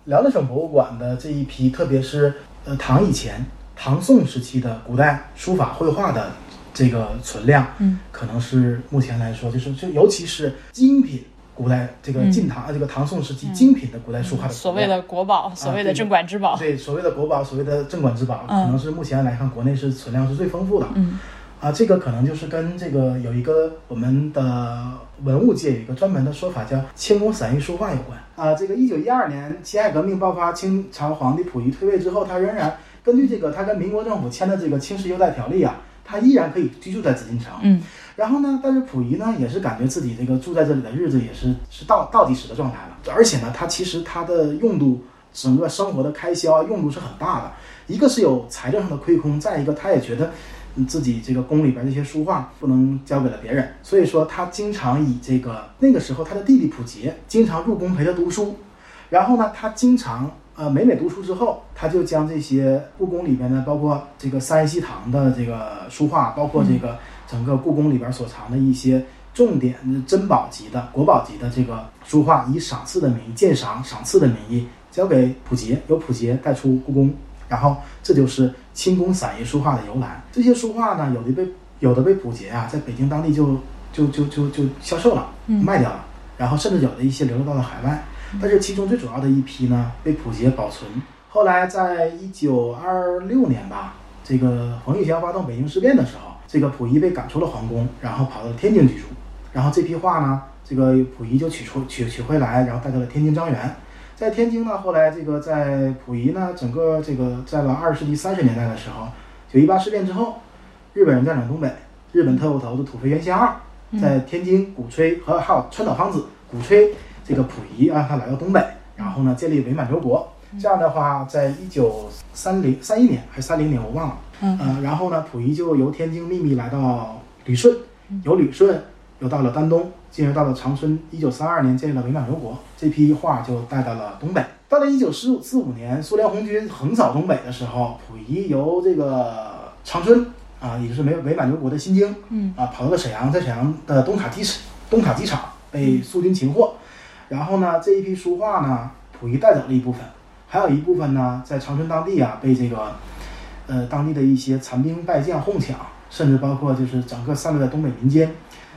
辽宁省博物馆的这一批，特别是呃唐以前、唐宋时期的古代书法绘画的这个存量，嗯，可能是目前来说，就是就尤其是精品。古代这个晋唐啊，这个唐宋时期精品的古代书画的所谓的国宝，所谓的镇馆之宝，对，所谓的国宝，所谓的镇馆之宝，可能是目前来看国内是存量是最丰富的。嗯，啊，这个可能就是跟这个有一个我们的文物界有一个专门的说法，叫清宫散佚书画有关。啊，这个一九一二年辛亥革命爆发，清朝皇帝溥仪退位之后，他仍然根据这个他跟民国政府签的这个清室优待条例啊，他依然可以居住在紫禁城。嗯。然后呢？但是溥仪呢，也是感觉自己这个住在这里的日子也是是倒倒计时的状态了。而且呢，他其实他的用度，整个生活的开销啊，用度是很大的。一个是有财政上的亏空，再一个他也觉得自己这个宫里边这些书画不能交给了别人，所以说他经常以这个那个时候他的弟弟溥杰经常入宫陪他读书。然后呢，他经常呃每每读书之后，他就将这些故宫里边的，包括这个三希堂的这个书画，包括这个。整个故宫里边所藏的一些重点珍宝级的国宝级的这个书画，以赏赐的名义鉴赏、赏赐的名义交给溥杰，由溥杰带出故宫，然后这就是清宫散逸书画的由来。这些书画呢，有的被有的被溥杰啊，在北京当地就就就就就销售了，卖掉了，然后甚至有的一些流落到了海外。但是其中最主要的一批呢被溥杰保存。后来在一九二六年吧，这个冯玉祥发动北京事变的时候，这个溥仪被赶出了皇宫，然后跑到了天津居住。然后这批画呢，这个溥仪就取出取取回来，然后带到了天津张园。在天津呢，后来这个在溥仪呢，整个这个在了二十世纪三十年代的时候，九一八事变之后，日本人占领东北，日本特务头子土肥原贤二在天津鼓吹和还有川岛芳子鼓吹这个溥仪让他来到东北，然后呢建立伪满洲国。这样的话，在一九三零三一年还是三零年我忘了，嗯呃，然后呢，溥仪就由天津秘密来到旅顺，由旅顺又到了丹东，进而到了长春。一九三二年建立了伪满洲国，这批画就带到了东北。到了一九四四五年，苏联红军横扫东北的时候，溥仪由这个长春啊，也就是伪伪满洲国的新京，嗯啊，跑到了沈阳，在沈阳的东塔机东塔机场被苏军擒获。然后呢，这一批书画呢，溥仪带走了一部分，还有一部分呢，在长春当地啊，被这个呃当地的一些残兵败将哄抢，甚至包括就是整个散落在东北民间。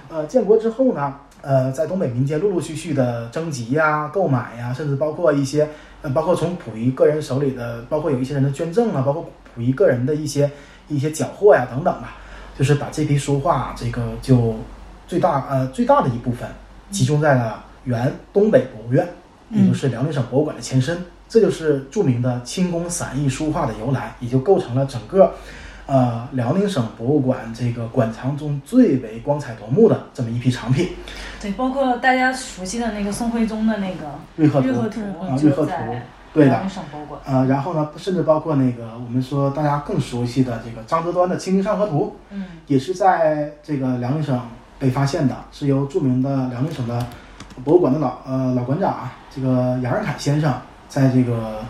呃，建国之后呢，呃，在东北民间陆陆续续的征集呀、购买呀，甚至包括一些呃，包括从溥仪个人手里的，包括有一些人的捐赠啊，包括溥仪个人的一些一些缴获呀等等吧，就是把这批书画这个就最大呃最大的一部分集中在了原东北博物院，也就是辽宁省博物馆的前身。这就是著名的清宫散佚书画的由来，也就构成了整个，呃，辽宁省博物馆这个馆藏中最为光彩夺目的这么一批藏品。对，包括大家熟悉的那个宋徽宗的那个瑞鹤图日鹤图啊，瑞鹤图，对的。呃，然后呢，甚至包括那个我们说大家更熟悉的这个张择端的《清明上河图》，嗯也是在这个辽宁省被发现的，是由著名的辽宁省的博物馆的老呃老馆长这个杨仁凯先生在这个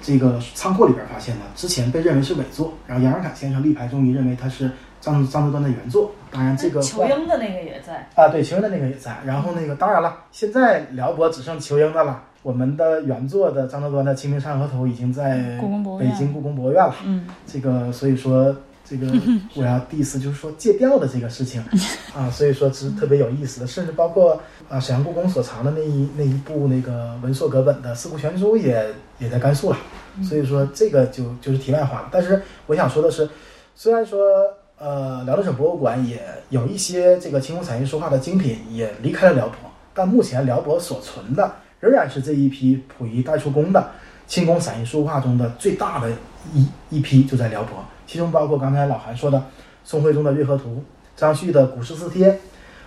这个仓库里边发现的，之前被认为是伪作，然后杨尔凯先生力排众议，认为它是张张择端的原作。当然，这个裘英的那个也在。啊，对，裘英的那个也在。然后那个当然了，现在辽博只剩裘英的了。我们的原作的张择端的《清明上河图》已经在北京故宫博物院了。嗯，这个所以说这个 我要 diss 就是说借调的这个事情 啊，所以说是特别有意思的，甚至包括啊沈阳故宫所藏的那一那一部那个文硕阁本的《四库全书也也在甘肃了。所以说这个就就是题外话了。但是我想说的是，虽然说。呃，辽宁省博物馆也有一些这个清宫散佚书画的精品也离开了辽博，但目前辽博所存的仍然是这一批溥仪带出宫的清宫散印书画中的最大的一一批，就在辽博，其中包括刚才老韩说的宋徽宗的《瑞鹤图》、张旭的《古诗四帖》，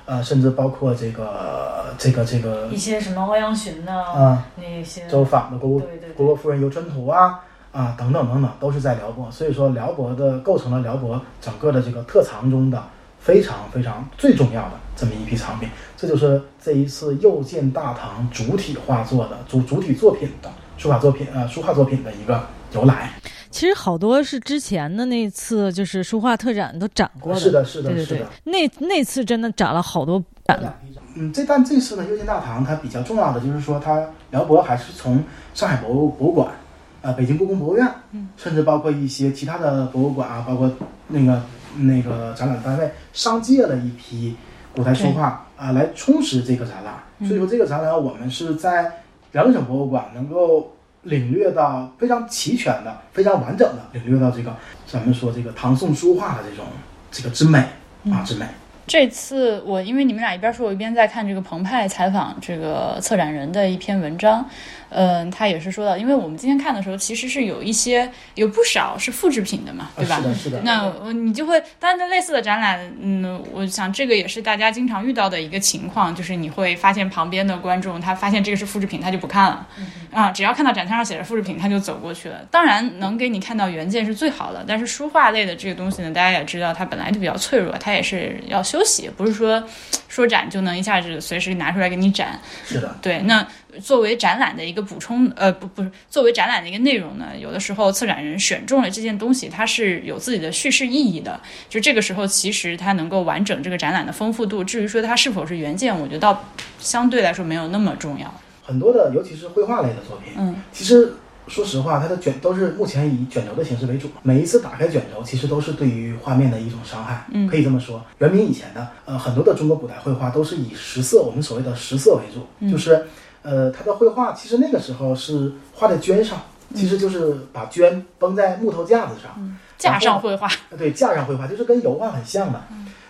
呃，甚至包括这个这个这个一些什么欧阳询的啊那些周昉的国国国夫人游春图啊啊等等等等，都是在辽博。所以说，辽博的构成了辽博整个的这个特藏中的非常非常最重要的这么一批藏品。这就是这一次又见大唐主体画作的主主体作品的书法作品呃书画作品的一个由来。其实好多是之前的那次就是书画特展都展过的。是的，是的，对对对是的。，那那次真的展了好多展了。嗯，这但这次呢，又见大堂它比较重要的就是说，它辽博还是从上海博物博物馆，呃，北京故宫博物院，嗯，甚至包括一些其他的博物馆啊，包括那个那个展览单位商借了一批古代书画啊、来充实这个展览。所以说，这个展览我们是在辽宁省博物馆能够领略到非常齐全的、非常完整的领略到这个咱们说这个唐宋书画的这种这个之美啊之美。这次我因为你们俩一边说，我一边在看这个澎湃采访这个策展人的一篇文章，嗯，他也是说到，因为我们今天看的时候，其实是有一些有不少是复制品的嘛，对吧？啊是的，是的。那呃你就会，当然类似的展览，嗯，我想这个也是大家经常遇到的一个情况，就是你会发现旁边的观众他发现这个是复制品，他就不看了，啊，只要看到展摊上写着复制品，他就走过去了。当然能给你看到原件是最好的，但是书画类的这个东西呢，大家也知道它本来就比较脆弱，它也是要休息，不是说说展就能一下子随时拿出来给你展。是的，对，那作为展览的一个补充，呃，不不是作为展览的一个内容呢，有的时候策展人选中了这件东西，它是有自己的叙事意义的。就这个时候，其实它能够完整这个展览的丰富度。至于说它是否是原件，我觉得倒相对来说没有那么重要。很多的，尤其是绘画类的作品，嗯，其实说实话，它的卷都是目前以卷轴的形式为主。每一次打开卷轴，其实都是对于画面的一种伤害。嗯可以这么说。元明以前的，呃，很多的中国古代绘画都是以实色，我们所谓的实色为主，嗯就是呃，他的绘画其实那个时候是画在绢上，其实就是把绢绷在木头架子上，架上绘画，对，架上绘画，就是跟油画很像的。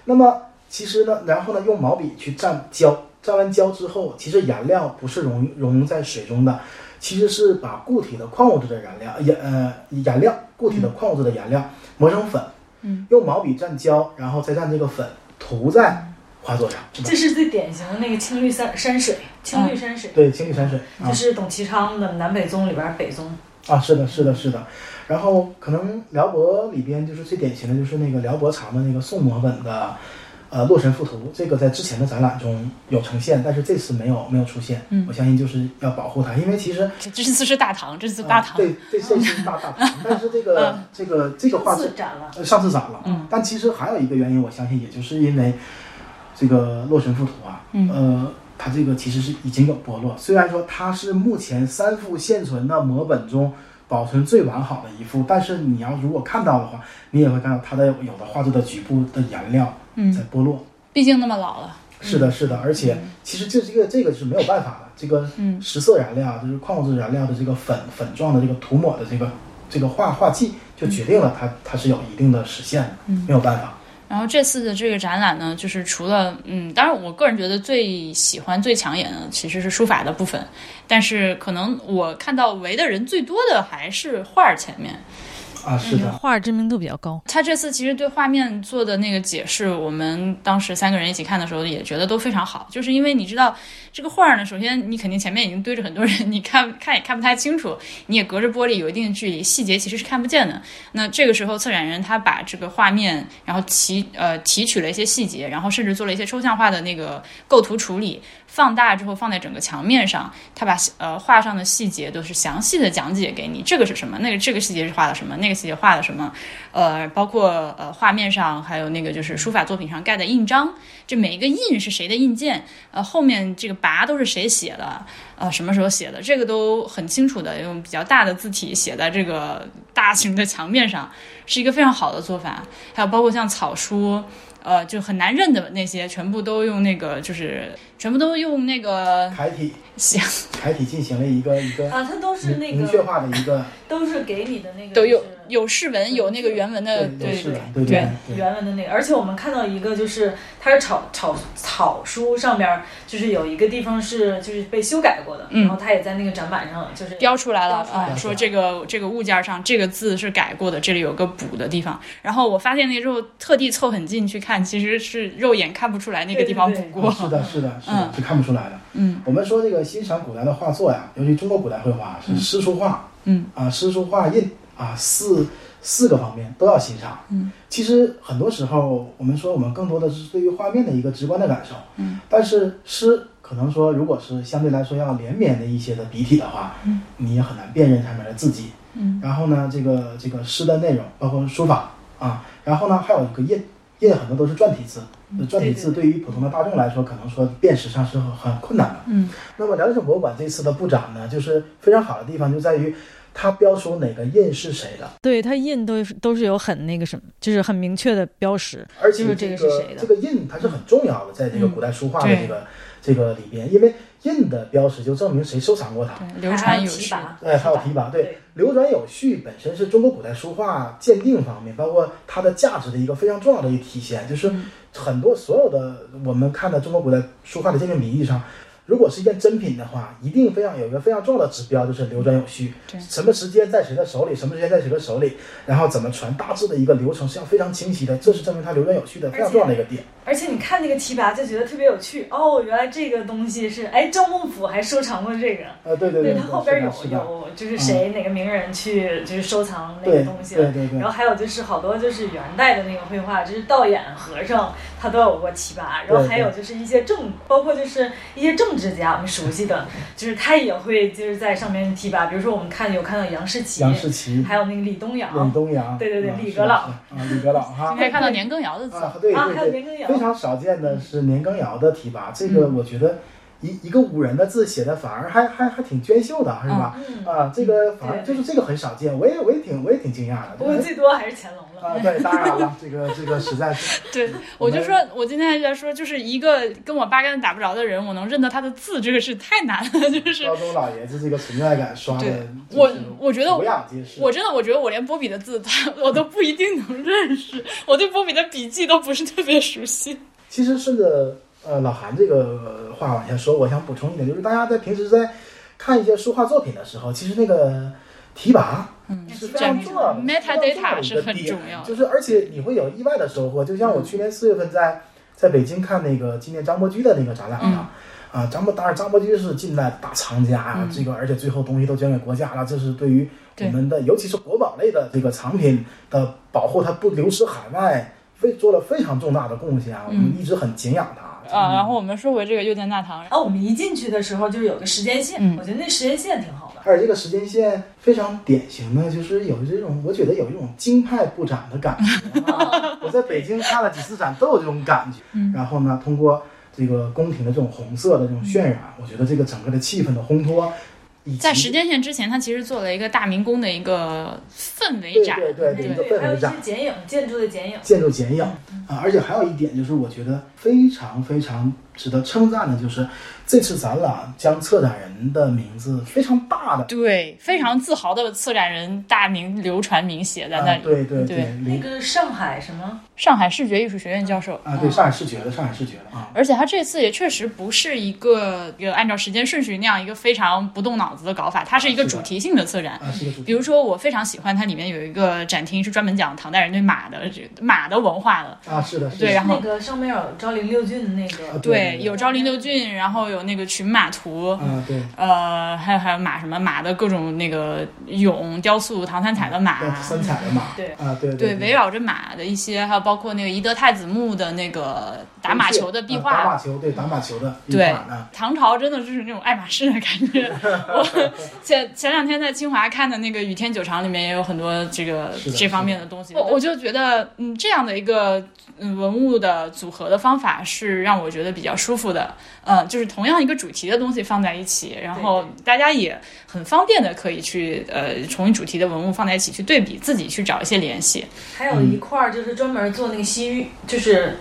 那么其实呢，然后呢，用毛笔去蘸胶，蘸完胶之后，其实颜料不是溶溶在水中的，其实是把固体的矿物质的颜料颜呃颜料固体的矿物质的颜料磨成粉，嗯，用毛笔蘸胶，然后再蘸这个粉涂在画作上，这是最典型的那个青绿山山水，青绿山水，对，青绿山水啊。就是董其昌的南北宗里边北宗。啊，是的，是的，是的。然后可能辽博里边就是最典型的就是那个辽博藏的那个宋摹本的，呃《洛神赋图》，这个在之前的展览中有呈现，但是这次没有没有出现。嗯。我相信就是要保护它，因为其实这这次是大唐，这次大唐，啊对，这次是大大唐，但是这个这个这个画质字展了，呃上次展了，嗯，但其实还有一个原因，我相信也就是因为这个《洛神赋图》啊，嗯。呃，它这个其实是已经有剥落，虽然说它是目前三幅现存的摹本中保存最完好的一幅，但是你要如果看到的话，你也会看到它的有的画作的局部的颜料嗯。在剥落。毕竟那么老了，是的，是的，而且其实这这个这个是没有办法的，这个嗯。实色燃料就是矿物质燃料的这个粉粉状的这个涂抹的这个这个画画剂，就决定了它它是有一定的实现的，嗯。没有办法。然后这次的这个展览呢，就是除了嗯，当然我个人觉得最喜欢、最抢眼的其实是书法的部分，但是可能我看到围的人最多的还是画儿前面。啊，是的，画知名度比较高。他这次其实对画面做的那个解释，我们当时三个人一起看的时候也觉得都非常好，就是因为你知道这个画儿呢，首先你肯定前面已经堆着很多人，你看看也看不太清楚，你也隔着玻璃有一定的距离，细节其实是看不见的。那这个时候策展人他把这个画面，然后提呃提取了一些细节，然后甚至做了一些抽象化的那个构图处理，放大之后放在整个墙面上，他把呃画上的细节都是详细的讲解给你，这个是什么，那个这个细节是画的什么，那个细节画的什么，呃，包括呃画面上还有那个就是书法作品上盖的印章，这每一个印是谁的印鉴，呃，后面这个跋都是谁写的，呃，什么时候写的，这个都很清楚的用比较大的字体写在这个大型的墙面上，是一个非常好的做法。还有包括像草书。呃，就很难认的那些，全部都用那个，就是全部都用那个楷体行，楷体进行了一个一个啊，它都是那个明确，化的一个都是给你的那个都有有释文，有那个原文的，对对对对原文的那个，而且我们看到一个，就是它是草草草书上边儿，就是有一个地方是就是被修改过的，嗯然后它也在那个展板上就是标出来了啊，说这个这个物件上这个字是改过的，这里有个补的地方。然后我发现那之后，特地凑很近去看，其实是肉眼看不出来那个地方补对对过。啊是的，是的，是的嗯，是看不出来的。嗯我们说这个欣赏古代的画作呀，尤其中国古代绘画是诗书画，嗯啊，诗书画印啊，四四个方面都要欣赏。嗯，其实很多时候我们说我们更多的是对于画面的一个直观的感受。嗯，但是诗可能说如果是相对来说要连绵的一些的笔体的话，嗯，你也很难辨认上面的字迹。嗯，然后呢，这个这个诗的内容包括书法啊，然后呢还有一个印，印很多都是篆体字。篆体字对于普通的大众来说，可能说辨识上是很很困难的。嗯那么辽宁省博物馆这次的布展呢，就是非常好的地方就在于，它标出哪个印是谁的，对它印都是都是有很那个什么，就是很明确的标识。而且就是这这个是谁的这个印它是很重要的，在这个古代书画的这个、这个里边，因为印的标识就证明谁收藏过它。流传有序。哎，还有提拔，对，流转有序本身是中国古代书画鉴定方面，包括它的价值的一个非常重要的一个体现，就是嗯很多所有的我们看的中国古代书画的鉴定名义上，如果是一件真品的话，一定非常有一个非常重要的指标，就是流转有序，什么时间在谁的手里，什么时间在谁的手里，然后怎么传，大致的一个流程是要非常清晰的，这是证明它流转有序的非常重要的一个点。而且你看那个提拔就觉得特别有趣。哦，原来这个东西是哎，赵孟俯还收藏过这个。呃，对对对，对，它后边有，有就是谁哪个名人去就是收藏那个东西了。对对对。然后还有就是好多就是元代的那个绘画，就是道衍和尚他都有过提拔，然后还有就是一些政，包括就是一些政治家我们熟悉的，就是他也会就是在上面提拔，比如说我们看有看到杨士奇，杨士奇、还有那个李东阳。李阳，东阳，对对对啊李阁老。李阁老哈 你，可以看到年羹尧的字，啊，对啊还有年羹尧非常少见的是年羹尧的题跋，这个嗯我觉得一一个五人的字写的反而还还还挺娟秀的，是吧？嗯，啊，这个反而就是这个很少见，我也我也挺我也挺惊讶的。不过最多还是乾隆了。啊，对，当然了，这个这个实在是，对，我就说，我今天还在说，就是一个跟我八竿子打不着的人，我能认得他的字，这个是太难了，就是高中老爷子这个存在感刷的，我我觉得俯仰皆是。我真的，我觉得我连波比的字，他我都不一定能认识，我对波比的笔记都不是特别熟悉。其实顺着呃老韩这个话往下说，我想补充一点，就是大家在平时在看一些书画作品的时候，其实那个提拔嗯是非常重要的 metadata 是很重要的就是而且你会有意外的收获。就像我去年四月份在在北京看那个纪念张伯驹的那个展览嗯嘛。啊，张伯当然，张伯驹是近代大藏家啊，嗯这个而且最后东西都捐给国家了，这是对于我们的，尤其是国宝类的这个藏品的保护，它不流失海外，非做了非常重大的贡献啊，我们一直很敬仰他。啊，然后我们说回这个右殿大堂，然后我们一进去的时候，就是有个时间线，嗯我觉得那时间线挺好的。而且这个时间线非常典型的，就是有这种，我觉得有一种京派布展的感觉、啊。我在北京看了几次展，都有这种感觉。嗯然后呢，通过这个宫廷的这种红色的这种渲染，我觉得这个整个的气氛的烘托，在时间线之前，他其实做了一个大明宫的一个氛围展，对对对一个对，还有一些氛围展。剪影，建筑的剪影。建筑剪影啊，而且还有一点就是，我觉得非常非常值得称赞的，就是这次展览将策展人的名字非常大的对，非常自豪的策展人大名流传名写在那啊，里。对对对那个上海什么？上海视觉艺术学院教授啊，对上海视觉的上海视觉的啊，而且他这次也确实不是一个一个按照时间顺序那样一个非常不动脑子的搞法，它是一个主题性的策展。啊是个主题。比如说，我非常喜欢它里面有一个展厅是专门讲唐代人对马的这马的文化的。啊，是的，是的对然后那个上面有昭陵六骏的那个啊，对，有昭陵六骏，然后有那个群马图，啊，对，呃，还有还有马什么马的各种那个俑雕塑，唐三彩的马，对三彩的马，对啊，对对，对，围绕着马的一些，还有包括那个宜德太子墓的那个打马球的壁画打。马球，对，打马球的壁对唐朝真的就是那种爱马仕的感觉。我前前两天在清华看的那个《雨天酒厂》里面也有很多这个这方面的东西，我我就觉得，嗯，这样的一个嗯文物的组合的方法是让我觉得比较舒服的。呃，就是同样一个主题的东西放在一起，然后大家也很方便的可以去呃同一主题的文物放在一起去对比，自己去找一些联系。还有一块儿就是专门做那个西域，就是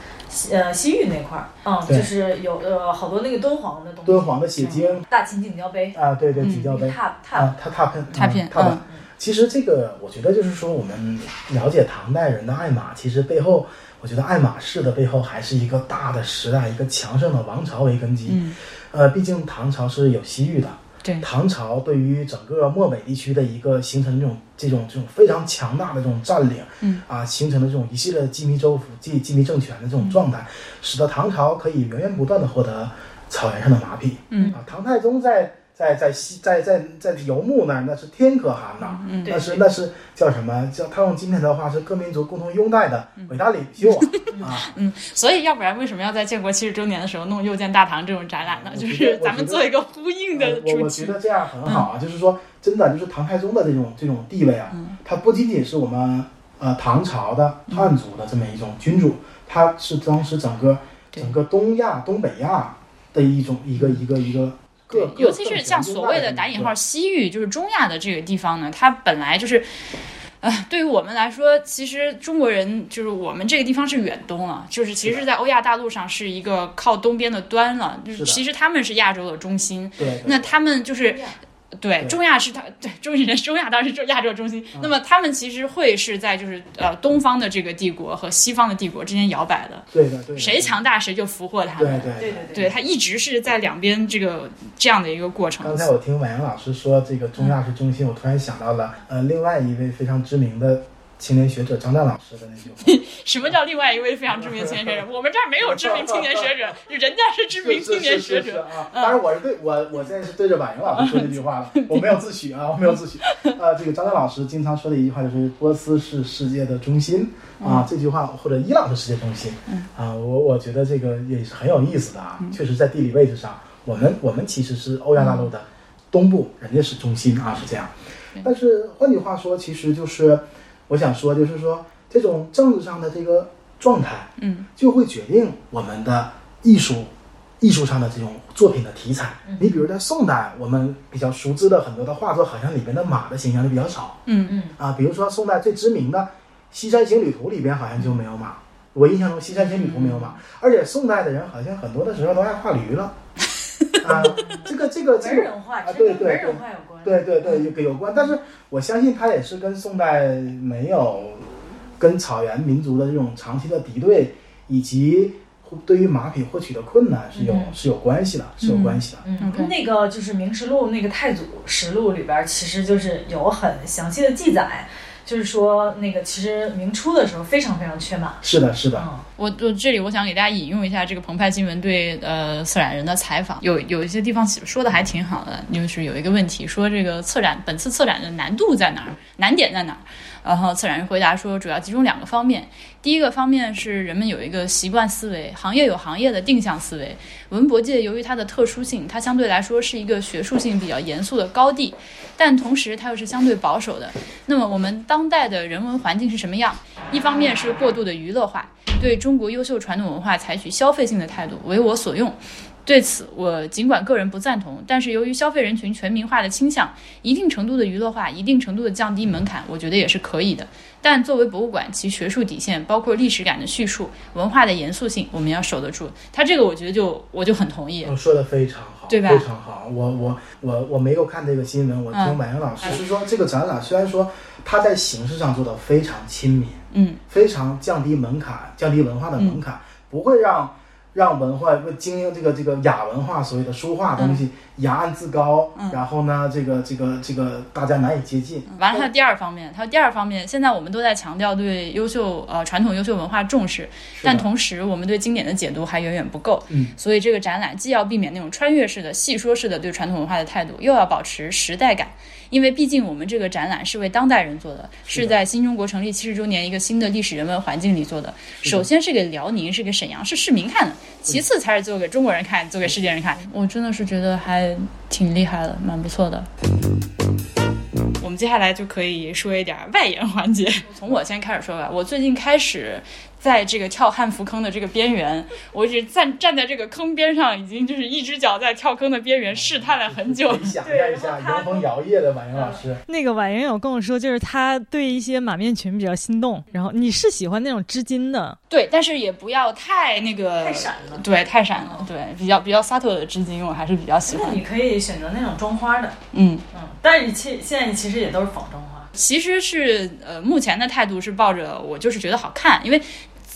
呃西域那块儿，嗯，就是有呃好多那个敦煌的东西，敦煌的写经大秦景雕碑，啊，对对，嗯景雕碑拓拓啊，拓拓片，拓片拓。其实这个，我觉得就是说，我们了解唐代人的爱马，其实背后，我觉得爱马仕的背后还是一个大的时代，一个强盛的王朝为根基。嗯，呃，毕竟唐朝是有西域的，对，唐朝对于整个漠北地区的一个形成这种这种这种非常强大的这种占领，嗯。啊，形成的这种一系列的羁縻州府、羁羁縻政权的这种状态，使得唐朝可以源源不断的获得草原上的马匹。嗯。啊，唐太宗在在在西在在在游牧那儿，那是天可汗呐，那是那是叫什么？叫他用今天的话是各民族共同拥戴的伟大领袖啊！啊，所以要不然为什么要在建国七十周年的时候弄右建大唐这种展览呢？就是咱们做一个呼应的主题。我觉得这样很好啊，就是说真的，就是唐太宗的这种这种地位啊，嗯他不仅仅是我们呃唐朝的汉族的这么一种君主，他是当时整个整个东亚、东北亚的一种一个一个一个各各尤其是像所谓的打引号西域，就是中亚的这个地方呢，它本来就是。呃，对于我们来说，其实中国人就是我们这个地方是远东了，就是其实在欧亚大陆上是一个靠东边的端了，就是其实他们是亚洲的中心，对对那他们就是对对。中亚是它 对中人中亚当然是亚洲中心，那么他们其实会是在就是呃东方的这个帝国和西方的帝国之间摇摆的，对的对的，谁强大谁就俘获他们。对对对对。对，它一直是在两边这个这样的一个过程。刚才我听婉莹老师说这个中亚是中心，我突然想到了呃另外一位非常知名的青年学者张湛老师的那句话。什么叫另外一位非常知名的青年学者？我们这儿没有知名青年学者，人家是知名青年学者。啊！当然我是对我我现在是对着婉莹老师说这句话了，我没有自诩啊，我没有自诩。呃，这个张湛老师经常说的一句话就是波斯是世界的中心啊，这句话或者伊朗是世界中心啊，我我觉得这个也是很有意思的啊，确实在地理位置上，我们我们其实是欧亚大陆的东部，人家是中心啊，是这样。但是换句话说，其实就是我想说，就是说这种政治上的这个状态，嗯，就会决定我们的艺术艺术上的这种作品的题材。你比如在宋代，我们比较熟知的很多的画作，好像里边的马的形象就比较少嗯嗯啊。比如说宋代最知名的《西山行旅图》里边好像就没有马，我印象中《西山行旅图》没有马，而且宋代的人好像很多的时候都爱画驴了 啊。这个这个这个。画啊对对对有关。对对对，有有关，但是我相信它也是跟宋代没有跟草原民族的这种长期的敌对，以及对于马匹获取的困难是有、嗯。是有关系的，是有关系的。嗯 OK 那个就是《明实录》那个太祖实录里边儿，其实就是有很详细的记载，就是说那个其实明初的时候非常非常缺马。是的，是的，嗯我我这里我想给大家引用一下这个澎湃新闻对呃策展人的采访，有有一些地方说的还挺好的，就是有一个问题说这个策展本次策展的难度在哪儿，难点在哪儿？然后策展人回答说，主要集中两个方面。第一个方面是人们有一个习惯思维，行业有行业的定向思维。文博界由于它的特殊性，它相对来说是一个学术性比较严肃的高地，但同时它又是相对保守的。那么我们当代的人文环境是什么样？一方面是过度的娱乐化，对中国优秀传统文化采取消费性的态度，为我所用。对此，我尽管个人不赞同，但是由于消费人群全民化的倾向，一定程度的娱乐化，一定程度的降低门槛，我觉得也是可以的。但作为博物馆，其学术底线包括历史感的叙述、文化的严肃性，我们要守得住。他这个，我觉得就我就很同意。我说的非常好，对吧非常好。我我我我没有看这个新闻，我听嗯婉莹老师是说，这个展览虽然说它在形式上做的非常亲民，嗯，非常降低门槛，降低文化的门槛，不会让让文化不精英这个这个雅文化所谓的书画东西雅岸自高，然后呢，这个这个这个大家难以接近。完了，还有第二方面，它的第二方面，现在我们都在强调对优秀呃传统优秀文化重视，但同时我们对经典的解读还远远不够。嗯，所以这个展览既要避免那种穿越式的、细说式的对传统文化的态度，又要保持时代感。因为毕竟我们这个展览是为当代人做的，是在新中国成立七十周年一个新的历史人文环境里做的。首先是给辽宁、是给沈阳市市民看的，其次才是做给中国人看、做给世界人看。我真的是觉得还挺厉害的，蛮不错的。我们接下来就可以说一点外延环节。从我先开始说吧，我最近开始在这个跳汉服坑的这个边缘，我一直站站在这个坑边上，已经就是一只脚在跳坑的边缘试探了很久。你想象一下，迎风摇曳的婉莹老师，那个婉莹有跟我说，就是她对一些马面裙比较心动，然后你是喜欢那种织金的，对，但是也不要太那个太闪了对，太闪了。对，比较比较洒脱的织金，我还是比较喜欢。那你可以选择那种装花的，嗯，嗯，但是你其现在其实也都是仿妆花。其实是呃，目前的态度是抱着我就是觉得好看，因为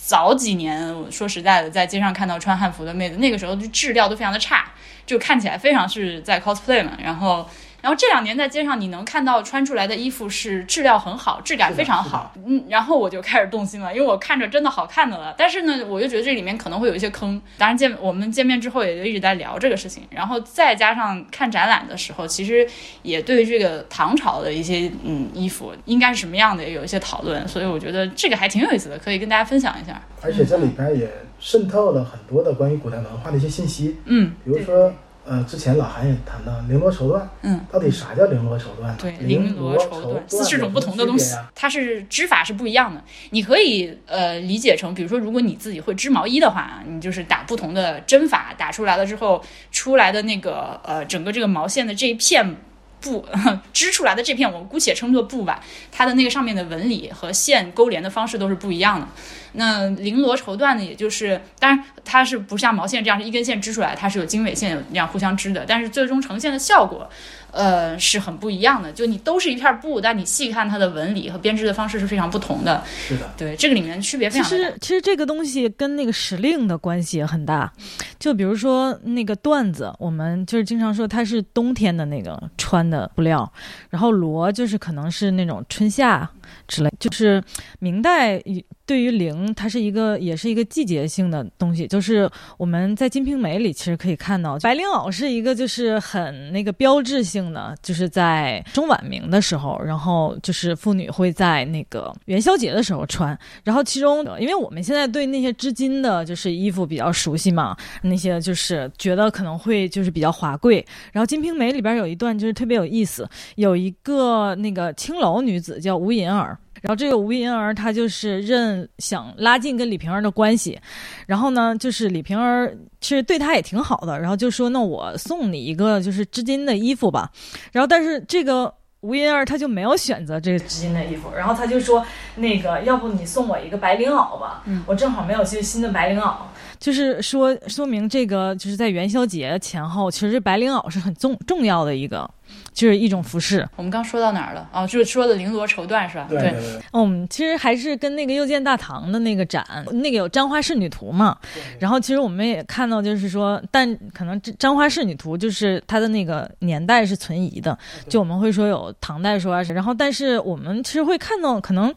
早几年我说实在的，在街上看到穿汉服的妹子，那个时候就质料都非常的差，就看起来非常是在 cosplay 嘛。然后，然后这两年在街上你能看到穿出来的衣服是质量很好，质感非常好。嗯，然后我就开始动心了，因为我看着真的好看的了。但是呢，我就觉得这里面可能会有一些坑。当然见我们见面之后也就一直在聊这个事情，然后再加上看展览的时候，其实也对这个唐朝的一些嗯衣服应该是什么样的也有一些讨论，所以我觉得这个还挺有意思的，可以跟大家分享一下。而且这里边也渗透了很多的关于古代文化的一些信息，嗯，比如说，呃，之前老韩也谈到绫罗绸缎，嗯，到底啥叫绫罗绸缎呢？对，绫绫罗绸绸缎四十种不同的东西它是织法是不一样的。你可以呃理解成，比如说，如果你自己会织毛衣的话，你就是打不同的针法，打出来了之后，出来的那个呃整个这个毛线的这一片。布 织出来的这片，我姑且称作布吧，它的那个上面的纹理和线勾连的方式都是不一样的。那绫罗绸缎呢，也就是当然它是不像毛线这样是一根线织出来，它是有经纬线有那样互相织的，但是最终呈现的效果，呃，是很不一样的。就你都是一片布，但你细看它的纹理和编织的方式是非常不同的。是的，对，这个里面区别非其常的大实，其实这个东西跟那个时令的关系也很大。就比如说那个缎子，我们就是经常说它是冬天的那个穿的布料，然后罗就是可能是那种春夏之类。就是明代对于绫，它是一个也是一个季节性的东西。就是我们在《金瓶梅》里其实可以看到，白绫袄是一个就是很那个标志性的，就是在中晚明的时候，然后就是妇女会在那个元宵节的时候穿。然后其中，因为我们现在对那些织金的就是衣服比较熟悉嘛，那些就是觉得可能会就是比较华贵。然后《金瓶梅》里边有一段就是特别有意思，有一个那个青楼女子叫吴银儿。然后这个吴银儿她就是认想拉近跟李瓶儿的关系，然后呢，就就是李瓶儿其实对他也挺好的，然后就说那我送你一个就是织金的衣服吧，然后但是这个吴银儿他就没有选择这个织金的衣服，然后他就说那个要不你送我一个白绫袄吧，嗯。我正好没有新新的白绫袄。就是说，说明这个就是在元宵节前后，其实白绫袄是很重重要的一个，就是一种服饰。我们刚说到哪儿了？哦，就是说的绫罗绸缎是吧？对对对，嗯，其实还是跟那个又见大唐的那个展，那个有簪花仕女图嘛。然后其实我们也看到，就是说，但可能这簪花仕女图就是它的那个年代是存疑的，就我们会说有唐代说啊，然后但是我们其实会看到可能。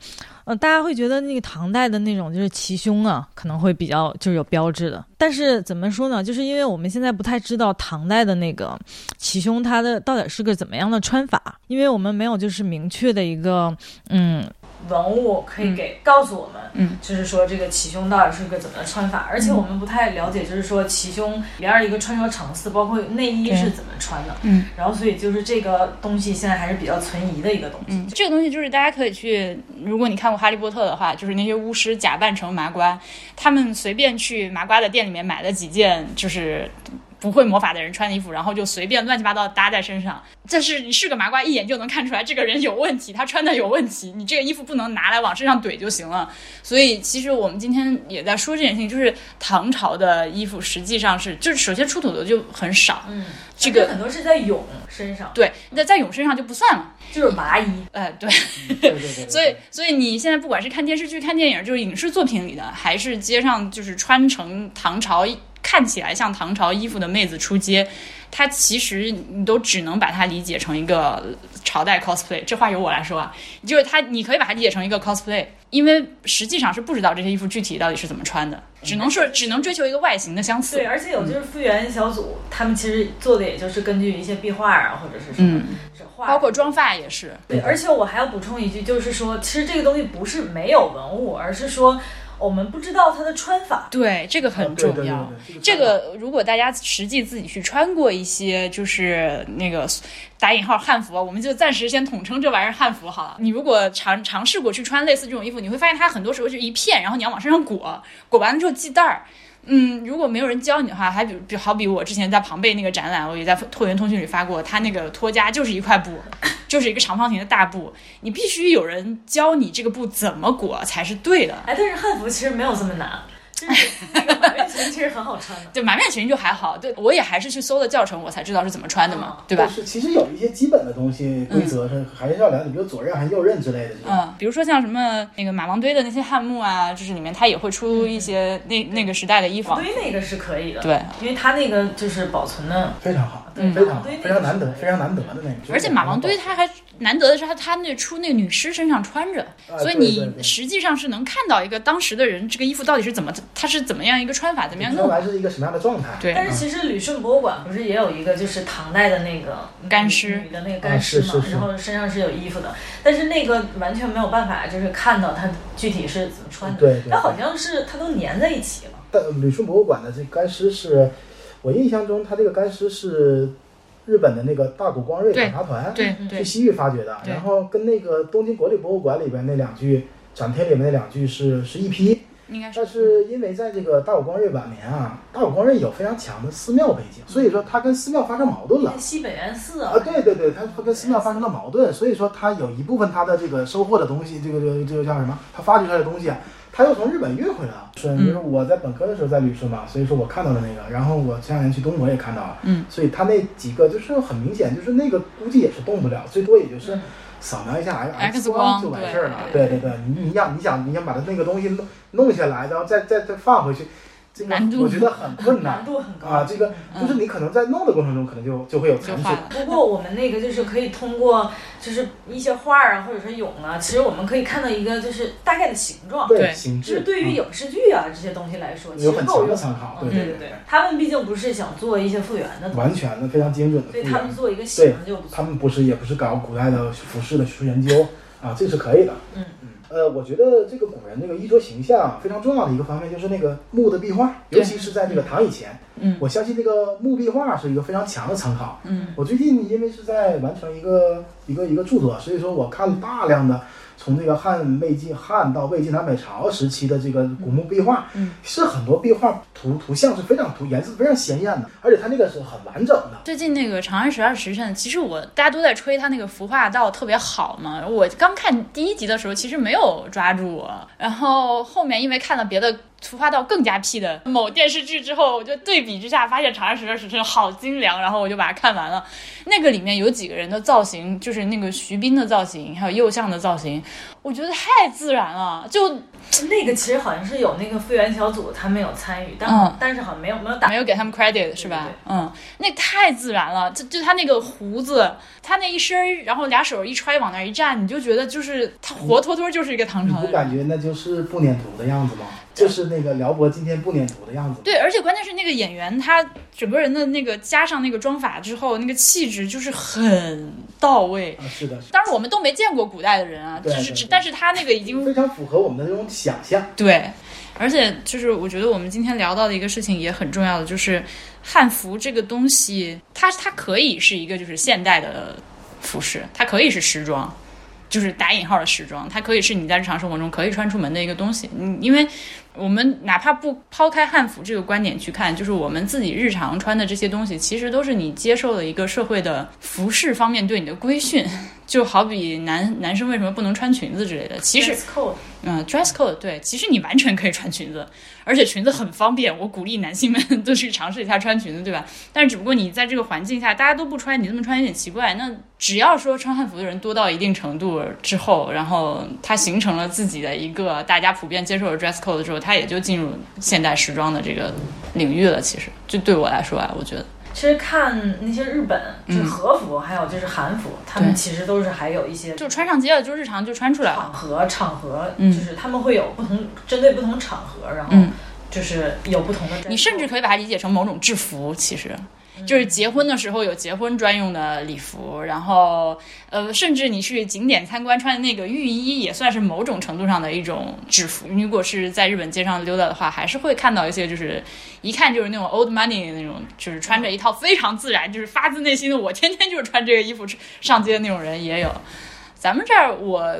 呃，大家会觉得那个唐代的那种就是齐胸啊，可能会比较就是有标志的。但是怎么说呢？就是因为我们现在不太知道唐代的那个齐胸它的到底是个怎么样的穿法，因为我们没有就是明确的一个嗯文物可以给、告诉我们，嗯，就是说这个齐胸到底是个怎么穿法，而且我们不太了解，就是说齐胸里边一个穿着层次，包括内衣是怎么穿的，嗯，然后所以就是这个东西现在还是比较存疑的一个东西。嗯，这个东西就是大家可以去，如果你看过《哈利波特》的话，就是那些巫师假扮成麻瓜，他们随便去麻瓜的店里面买了几件，就是。不会魔法的人穿的衣服，然后就随便乱七八糟搭在身上。这是你是个麻瓜，一眼就能看出来这个人有问题，他穿的有问题。你这个衣服不能拿来往身上怼就行了。所以其实我们今天也在说这件事情，就是唐朝的衣服实际上是，就是首先出土的就很少，嗯，这个很多是在俑身上，对，那在俑身上就不算了，就是麻衣。哎，对。对对对，所以，所以你现在不管是看电视剧、看电影，就是影视作品里的，还是街上就是穿成唐朝、看起来像唐朝衣服的妹子出街，她其实你都只能把它理解成一个朝代 cosplay。这话由我来说啊，就是她，你可以把它理解成一个 cosplay，因为实际上是不知道这些衣服具体到底是怎么穿的，只能说只能追求一个外形的相似。对，而且有就是复原小组，他们其实做的也就是根据一些壁画啊，或者是什么嗯，画，包括妆发也是。对，而且我还要补充一句，就是说，其实这个东西不是没有文物，而是说我们不知道它的穿法。对，这个很重要。啊对对对对这个如果大家实际自己去穿过一些，就是那个打引号汉服，我们就暂时先统称这玩意儿汉服好了。你如果尝尝试过去穿类似这种衣服，你会发现它很多时候就一片，然后你要往身上裹，裹完了之后系带儿。嗯，如果没有人教你的话，还比比好比我之前在庞贝那个展览，我也在拓元通讯里发过，他那个托家就是一块布，就是一个长方形的大布，你必须有人教你这个布怎么裹才是对的。哎，但是汉服其实没有这么难，就是那个满面裙其实很好穿的。对马面裙就还好，对我也还是去搜了教程，我才知道是怎么穿的嘛，嗯对吧就？是其实有一些基本的东西规则是还是要了解，比如左衽还是右衽之类的。嗯，比如说像什么那个马王堆的那些汉墓啊，就是里面它也会出一些那那个时代的衣服。堆那个是可以的，对，因为它那个就是保存的，非常好，嗯非常非常难得，非常难得的那个。而且马王堆它还难得的是它它那出那个女尸身上穿着，啊所以你实际上是能看到一个当时的人这个衣服到底是怎么，它是怎么样一个穿法，怎么样穿弄。完是一个什么样的状态？对，但是其实旅顺博物馆不是也有一个就是唐代的那个干尸女的那个干尸嘛，然后身上是有衣服的，但是那个完全没有办法就是看到它具体是怎么穿的，对它好像是它都粘在一起了。但旅顺博物馆的这干尸是，我印象中他这个干尸是日本的那个大谷光瑞对考察团对对去西域发掘的，然后跟那个东京国立博物馆里边那两具展厅里面那两具是是一批，应该是但是因为在这个大谷光瑞晚年啊，大谷光瑞有非常强的寺庙背景，所以说他跟寺庙发生矛盾了。西北园寺啊，对对对，他他跟寺庙发生了矛盾，所以说他有一部分他的这个收获的东西，这个这个这个叫什么？他发掘出来的东西啊，他又从日本运回来了。是，就是我在本科的时候在旅顺嘛，所以说我看到了那个，然后我前两年去东国也看到了，嗯，所以他那几个就是很明显，就是那个估计也是动不了，最多也就是扫描一下 X 光就完事儿了。对。对对对，你你想你想你想把它那个东西弄弄下来，然后再再再放回去，这个难度我觉得很困难难。度很高啊，这个就是你可能在弄的过程中，可能就就会有残缺。不过我们那个就是可以通过就是一些画啊，或者说俑啊，其实我们可以看到一个就是大概的形状。对形制就是对于嗯影视剧啊这些东西来说，其有很强的实够用。参考，嗯对对对对，他们毕竟不是想做一些复原的完，全的非常精准的所以复原。他们做一个形就不错。他们不是也不是搞古代的服饰的学术研究啊，这是可以的。嗯嗯，呃，我觉得这个古人这个衣着形象非常重要的一个方面就是那个木的壁画，尤其是在这个唐以前，嗯我相信这个木壁画是一个非常强的参考。嗯我最近因为是在完成一个一个一个著作，所以说我看了大量的从这个汉魏晋汉到魏晋南北朝时期的这个古墓壁画，嗯，是很多壁画图图像是非常图颜色非常鲜艳的，而且它那个是很完整的。最近那个《长安十二时辰》，其实我大家都在吹它那个服化道特别好嘛。我刚看第一集的时候，其实没有抓住我，然后后面因为看了别的出发到更加 P 的某电视剧之后，我就对比之下发现《长安十二时辰》好精良，然后我就把它看完了。那个里面有几个人的造型，就是那个徐斌的造型，还有右相的造型，我觉得太自然了，就那个其实好像是有那个复原小组，他们有参与，但、嗯但是好像没有没有打没有给他们 credit 是吧对对？嗯，那太自然了，就就他那个胡子，他那一身，然后俩手一揣往那儿一站，你就觉得就是他活脱脱就是一个唐朝的人。不感觉那就是不粘图的样子吗？就是那个辽博今天不粘图的样子。对，而且关键是那个演员，他整个人的那个加上那个妆法之后，那个气质就是很到位。啊，是的，是的当然我们都没见过古代的人啊，就是只，对对对但是他那个已经非常符合我们的那种想象。对，而且就是我觉得我们今天聊到的一个事情也很重要的，就是汉服这个东西，它它可以是一个就是现代的服饰，它可以是时装。就是打引号的时装，它可以是你在日常生活中可以穿出门的一个东西。嗯，因为我们哪怕不抛开汉服这个观点去看，就是我们自己日常穿的这些东西，其实都是你接受了一个社会的服饰方面对你的规训。就好比男 男生为什么不能穿裙子之类的，其实 Dress code 嗯，dress code 对，其实你完全可以穿裙子，而且裙子很方便。我鼓励男性们都去尝试一下穿裙子，对吧？但是只不过你在这个环境下，大家都不穿，你这么穿有点奇怪。那只要说穿汉服的人多到一定程度之后，然后他形成了自己的一个大家普遍接受的 dress code 之后，他也就进入现代时装的这个领域了。其实，就对我来说啊，我觉得，其实看那些日本就是嗯和服，还有就是韩服，他们其实都是还有一些就穿上街了，就日常就穿出来了。场合场合，嗯就是他们会有不同针对不同场合，然后嗯就是有不同的。你甚至可以把它理解成某种制服，其实。就是结婚的时候有结婚专用的礼服，然后呃，甚至你去景点参观穿的那个浴衣，也算是某种程度上的一种制服。如果是在日本街上溜达的话，还是会看到一些就是一看就是那种 old money 的那种，就是穿着一套非常自然，就是发自内心的我天天就是穿这个衣服上街的那种人也有。咱们这儿我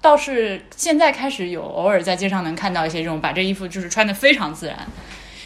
倒是现在开始有偶尔在街上能看到一些这种把这衣服就是穿的非常自然。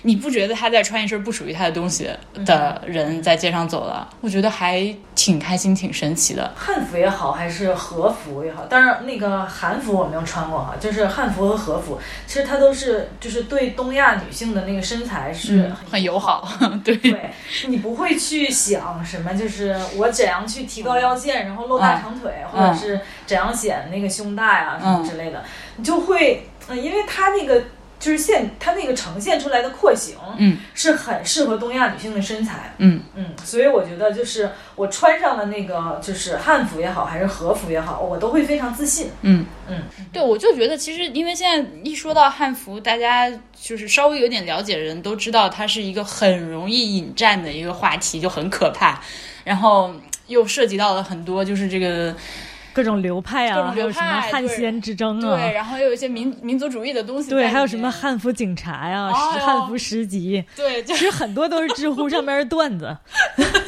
你不觉得他在穿一身不属于他的东西的人在街上走了？我觉得还挺开心、挺神奇的。汉服也好，还是和服也好，当然那个韩服我没有穿过哈，就是汉服和和服，其实它都是就是对东亚女性的那个身材是嗯很友好，对。对你不会去想什么，就是我怎样去提高腰线，然后露大长腿，嗯。或者是怎样显那个胸大呀、什么之类的，你就会，嗯，因为它那个就是现它那个呈现出来的廓形，嗯，是很适合东亚女性的身材，嗯。嗯，所以我觉得就是我穿上了那个就是汉服也好，还是和服也好，我都会非常自信，嗯。嗯，对，我就觉得其实因为现在一说到汉服，大家就是稍微有点了解的人都知道，它是一个很容易引战的一个话题，就很可怕，然后又涉及到了很多就是这个。各种流派啊，各种流还有什么汉奸之争啊，对，然后又有一些民民族主义的东西对，还有什么汉服警察呀、汉服十级，对，其实很多都是知乎上面的段子。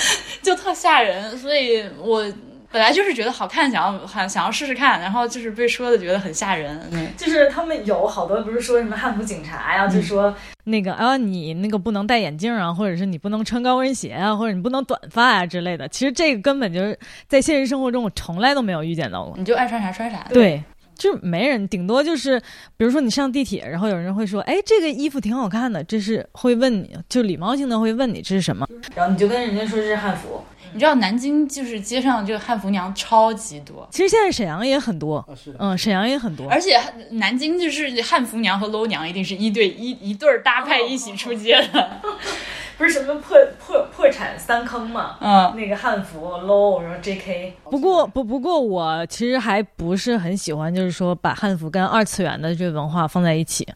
就特吓人，所以我本来就是觉得好看，想要想想要试试看，然后就是被说的觉得很吓人。嗯，就是他们有好多不是说什么汉服警察呀，就说那个啊，你那个不能戴眼镜啊，或者是你不能穿高跟鞋啊，或者你不能短发啊之类的。其实这个根本就是在现实生活中我从来都没有遇见到过。你就爱穿啥穿啥。对，就是没人，顶多就是比如说你上地铁，然后有人会说，哎，这个衣服挺好看的，这是会问你，就礼貌性的会问你这是什么，然后你就跟人家说这是汉服。你知道南京就是街上这个汉服娘超级多，其实现在沈阳也很多，嗯，沈阳也很多。而且南京就是汉服娘和 low 娘一定是一对一一对儿搭配一起出街的。不是什么破破破产三坑嘛？嗯，那个汉服 low，然后 JK。不过不不过我其实还不是很喜欢，就是说把汉服跟二次元的这个文化放在一起。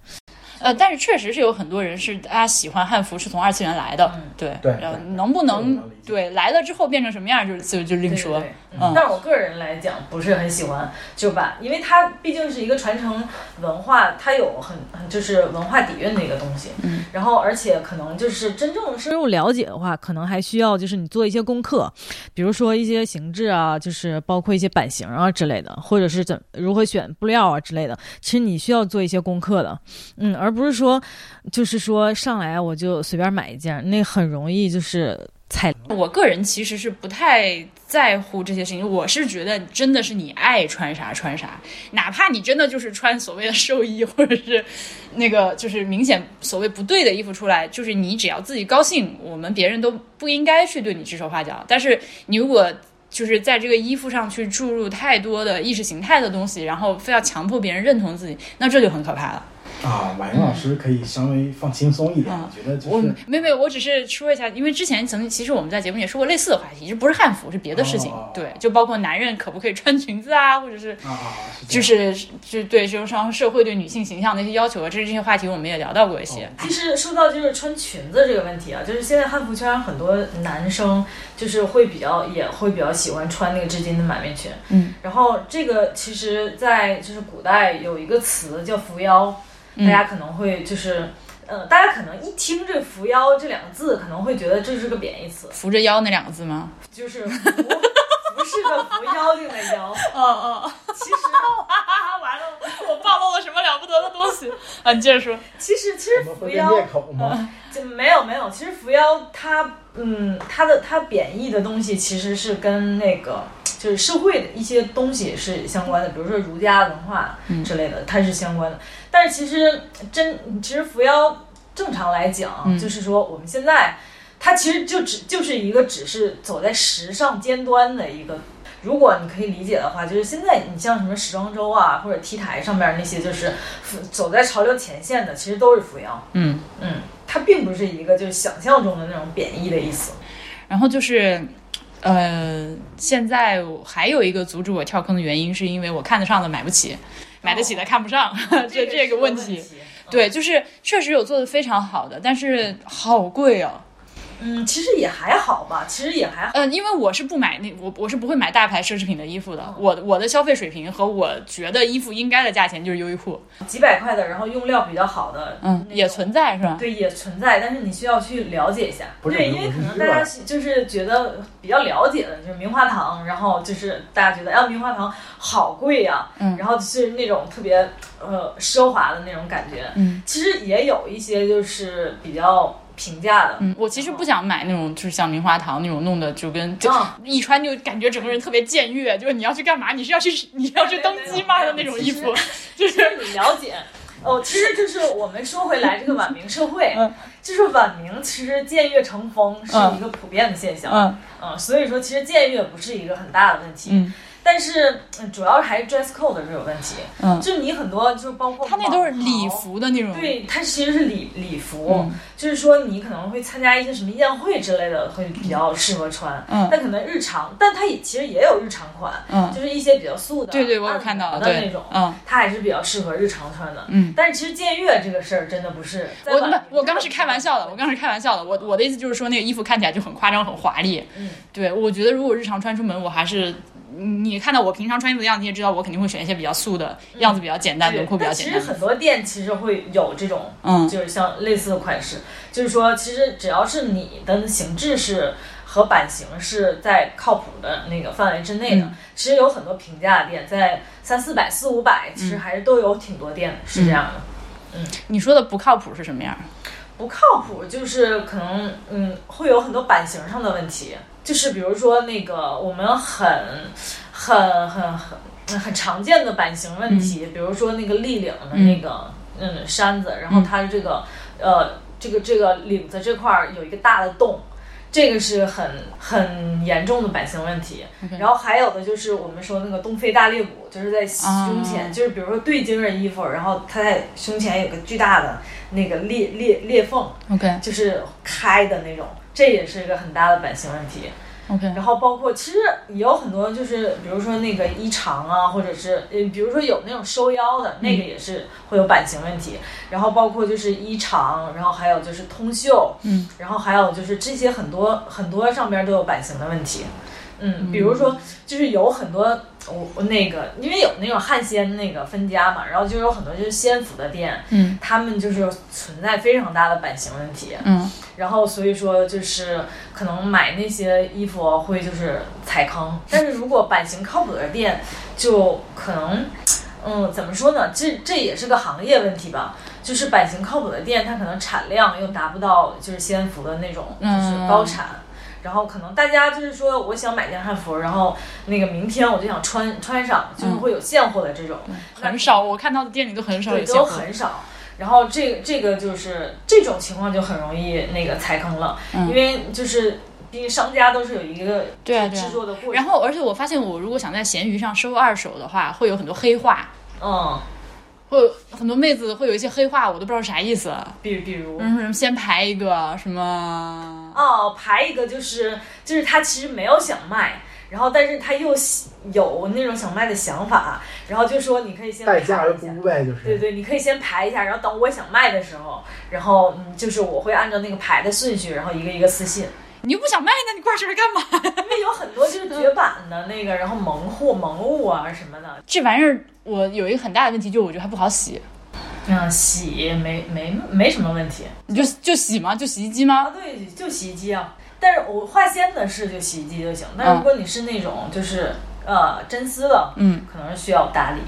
呃，但是确实是有很多人是大家喜欢汉服是从二次元来的，对对然后能不能对来了之后变成什么样就是就就另说，对对对嗯但是我个人来讲不是很喜欢，就把，因为它毕竟是一个传承文化，它有很很就是文化底蕴的一个东西。嗯，然后而且可能就是真正深入了解的话，可能还需要就是你做一些功课，比如说一些形制啊，就是包括一些版型啊之类的，或者是怎如何选布料啊之类的。其实你需要做一些功课的，嗯，而不是说就是说上来我就随便买一件，那很容易就是踩我个人其实是不太在乎这些事情，我是觉得真的是你爱穿啥穿啥，哪怕你真的就是穿所谓的寿衣或者是那个就是明显所谓不对的衣服出来，就是你只要自己高兴，我们别人都不应该去对你指手画脚。但是你如果就是在这个衣服上去注入太多的意识形态的东西，然后非要强迫别人认同自己，那这就很可怕了。啊，马云老师可以稍微放轻松一点，嗯我觉得就我是没有没有，我只是说一下，因为之前曾经其实我们在节目也说过类似的话题，就不是汉服，是别的事情。哦对，就包括男人可不可以穿裙子啊，或者是就是就对，就是上社会对女性形象的一些要求啊，这这些话题我们也聊到过一些。其实说到就是穿裙子这个问题啊，就是现在汉服圈很多男生就是会比较也会比较喜欢穿那个织金的满面裙，嗯，然后这个其实，在就是古代有一个词叫扶腰，大家可能会就是。呃，大家可能一听这“扶腰”这两个字，可能会觉得这是个贬义词，扶着腰那两个字吗？就是扶 不是个扶腰定的妖。哦哦，其实，完了，我暴露了什么了不得的东西啊！你接着说。其实，其实扶腰？就没有没有，其实扶妖它，嗯，它的它贬义的东西其实是跟那个就是社会的一些东西是相关的，比如说儒家文化之类的，它是相关的。但是其实真其实扶摇正常来讲，嗯就是说我们现在它其实就只就是一个只是走在时尚尖端的一个。如果你可以理解的话，就是现在你像什么时装周啊，或者 T 台上面那些，就是扶走在潮流前线的，其实都是扶摇。嗯，嗯，它并不是一个就是想象中的那种贬义的意思。然后就是，呃，现在还有一个阻止我跳坑的原因，是因为我看得上的买不起，买得起的看不上，这 这个问题。对，就是确实有做的非常好的，但是好贵哦。嗯，其实也还好吧，其实也还好。嗯，因为我是不买那我我是不会买大牌奢侈品的衣服的，我我的消费水平和我觉得衣服应该的价钱就是优衣库，几百块的，然后用料比较好的，嗯，也存在是吧？对，也存在，但是你需要去了解一下。对，因为可能大家就是觉得比较了解的，就是棉花糖，然后就是大家觉得，哎，棉花糖好贵呀、嗯然后就是那种特别呃奢华的那种感觉。嗯，其实也有一些就是比较平价的，嗯，我其实不想买那种就是像棉花糖那种弄的，就跟就嗯一穿就感觉整个人特别僭越，就是你要去干嘛？你是要去 你要去登基吗的那种衣服，就其实 你了解。哦，其实就是我们说回来，这个晚明社会，嗯。就是晚明其实僭越成风是一个普遍的现象，嗯。嗯，所以说其实僭越不是一个很大的问题，嗯但是嗯主要还是 dress code 这个问题，嗯，就是你很多就是包括他那都是礼，服的那种，对，它其实是礼礼服，嗯。就是说你可能会参加一些什么宴会之类的，会比较适合穿，嗯。但可能日常，但它也其实也有日常款，嗯。就是一些比较素的，对对，我有看到摩的那种，嗯。它还是比较适合日常穿的。嗯。但是其实僭越这个事儿真的不是，我我刚是开玩笑的，我刚是开玩笑的。我我的意思就是说，那个衣服看起来就很夸张、很华丽。嗯，对，我觉得如果日常穿出门，我还是你看到我平常穿衣服的样子，你也知道我肯定会选一些比较素的，样子比较简单、轮廓比较简单其。实很多店其实会有这种，嗯就是像类似的款式，就是说其实只要是你的形制是。和版型是在靠谱的那个范围之内的，嗯其实有很多平价的店，在三四百、四五百，其实还是都有挺多店的，是这样的。嗯你说的不靠谱是什么样？不靠谱，就是可能嗯会有很多版型上的问题，就是比如说那个我们很很很很很常见的版型问题，比如说那个立领的那个嗯衫子，然后它的这个呃这个这个领子这块儿有一个大的洞。这个是很很严重的版型问题然后还有的就是我们说那个东非大裂谷，就是在胸前，啊就是比如说对襟的衣服，然后它在胸前有个巨大的那个裂裂裂缝，OK，就是开的那种，这也是一个很大的版型问题。OK，然后包括其实也有很多，就是比如说那个衣长啊，或者是呃，比如说有那种收腰的，那个也是会有版型问题。然后包括就是衣长，然后还有就是通袖，嗯，然后还有就是这些很多很多上边都有版型的问题。嗯，比如说就是有很多我我那个，因为有那种汉仙那个分家嘛，然后就有很多就是仙服的店，嗯他们就是存在非常大的版型问题。嗯然后所以说就是可能买那些衣服会就是踩坑，但是如果版型靠谱的店，就可能，嗯，怎么说呢？这这也是个行业问题吧。就是版型靠谱的店，它可能产量又达不到就是仙服的那种就是高产。然后可能大家就是说，我想买件汉服，然后那个明天我就想穿穿上，就是会有现货的这种，那很少，我看到的店里都很少有对，都现货。很少。然后这个这个就是这种情况就很容易那个踩坑了，嗯因为就是毕竟商家都是有一个对制作的过程。然后，而且我发现，我如果想在闲鱼上收二手的话，会有很多黑话，嗯，会有很多妹子会有一些黑话，我都不知道啥意思。比比如嗯，什么先排一个什么，哦，排一个就是就是他其实没有想卖。然后，但是他又喜有那种想卖的想法，然后就说你可以先排一下待价而沽呗，就是。对对，你可以先排一下，然后等我想卖的时候，然后嗯，就是我会按照那个排的顺序，然后一个一个私信。你又不想卖，那你挂这儿干嘛？因为有很多就是绝版的那个，然后萌货、萌物啊什么的，这玩意儿我有一个很大的问题，就是我觉得它不好洗。嗯，洗没没没什么问题你就就洗吗？就洗衣机吗？啊，对，就洗衣机啊。但是我化纤的是就洗衣机就行，但如果你是那种就是、呃真丝的，嗯，可能是需要打理。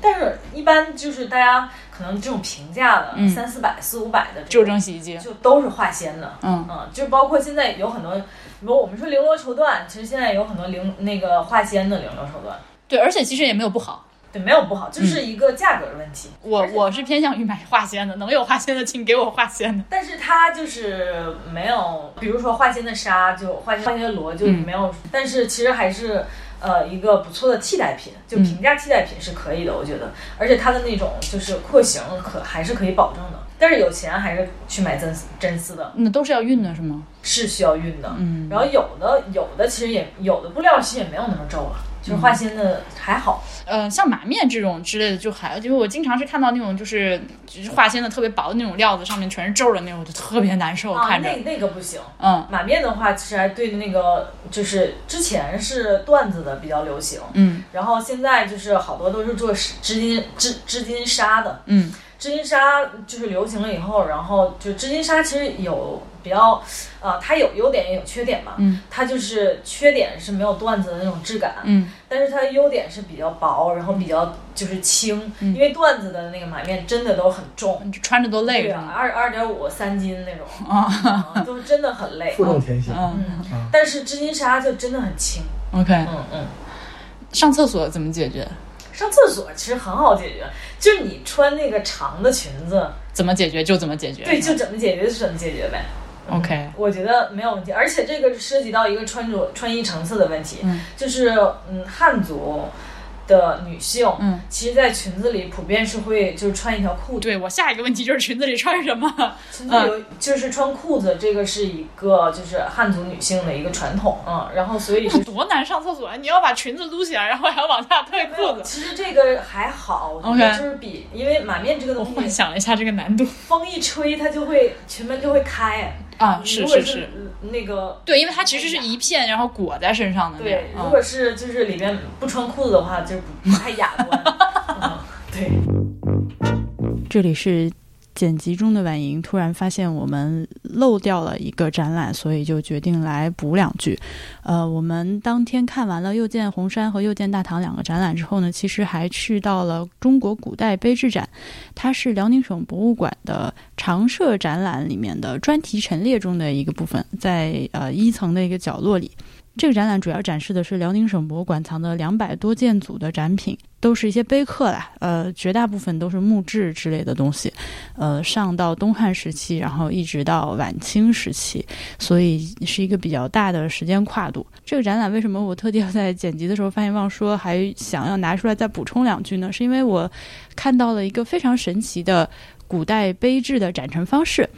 但是一般就是大家可能这种平价的、嗯三四百、四五百的就这种，蒸洗衣机。就都是化纤的。嗯嗯，就包括现在有很多，比如我们说绫罗绸缎，其实现在有很多绫那个化纤的绫罗绸缎。对，而且其实也没有不好。对，没有不好，就是嗯一个价格的问题。我我是偏向于买化纤的，能有化纤的请给我化纤的。但是它就是没有，比如说化纤的纱，就化纤化纤的罗就嗯没有，但是其实还是呃一个不错的替代品，就嗯平价替代品是可以的，我觉得。而且它的那种就是廓形可还是可以保证的，但是有钱还是去买真丝真丝的，那都是要熨的是吗？是需要熨的。嗯然后有的有的其实也有的布料其实也没有那么皱了，就是化纤的还好。呃，像马面这种之类的就还，因为我经常是看到那种就是就是化纤的特别薄的那种料子，上面全是皱的那种，我就特别难受，啊，看着。那那个不行。嗯马面的话，其实还对那个就是之前是缎子的比较流行，嗯然后现在就是好多都是做织织金织织金纱的，嗯织金纱就是流行了以后，然后就织金纱其实有比较，呃，它有优点也有缺点嘛。嗯，它就是缺点是没有缎子的那种质感，嗯但是它的优点是比较薄，然后比较就是轻，嗯因为缎子的那个马面真的都很重。嗯，就穿着都累对啊，二二点五三斤那种，啊啊都真的很累。负重前行。嗯嗯，但是织金纱就真的很轻。，OK。嗯嗯，上厕所怎么解决？上厕所其实很好解决，就是你穿那个长的裙子，怎么解决就怎么解决。对，就怎么解决就怎么解决呗。OK。我觉得没有问题，而且这个涉及到一个穿着穿衣层次的问题，嗯就是嗯，汉族的女性，嗯，其实，在裙子里普遍是会就是穿一条裤子，对我下一个问题就是裙子里穿什么？裙子有、就是穿裤子，这个是一个就是汉族女性的一个传统，嗯，然后所以就多难上厕所啊！你要把裙子撸起来，然后还要往下退裤子。其实这个还好，我觉得 OK 就是比因为马面这个东西，幻想了一下这个难度风一吹它就会裙门就会开，啊，是如果是是是，那个对，因为它其实是一片，然后裹在身上的对，。如嗯果是就是里面不穿裤子的话，就不不太雅观。嗯，对，这里是剪辑中的婉莹，突然发现我们漏掉了一个展览，所以就决定来补两句。呃，我们当天看完了又见红山和又见大唐两个展览之后呢，其实还去到了中国古代碑志展，它是辽宁省博物馆的常设展览里面的专题陈列中的一个部分，在呃一层的一个角落里。这个展览主要展示的是辽宁省博物馆藏的两百多件组的展品，都是一些碑刻啦，呃，绝大部分都是木质之类的东西，呃，上到东汉时期，然后一直到晚清时期，所以是一个比较大的时间跨度。这个展览为什么我特地要在剪辑的时候发现忘说，还想要拿出来再补充两句呢？是因为我看到了一个非常神奇的古代碑志的展陈方式。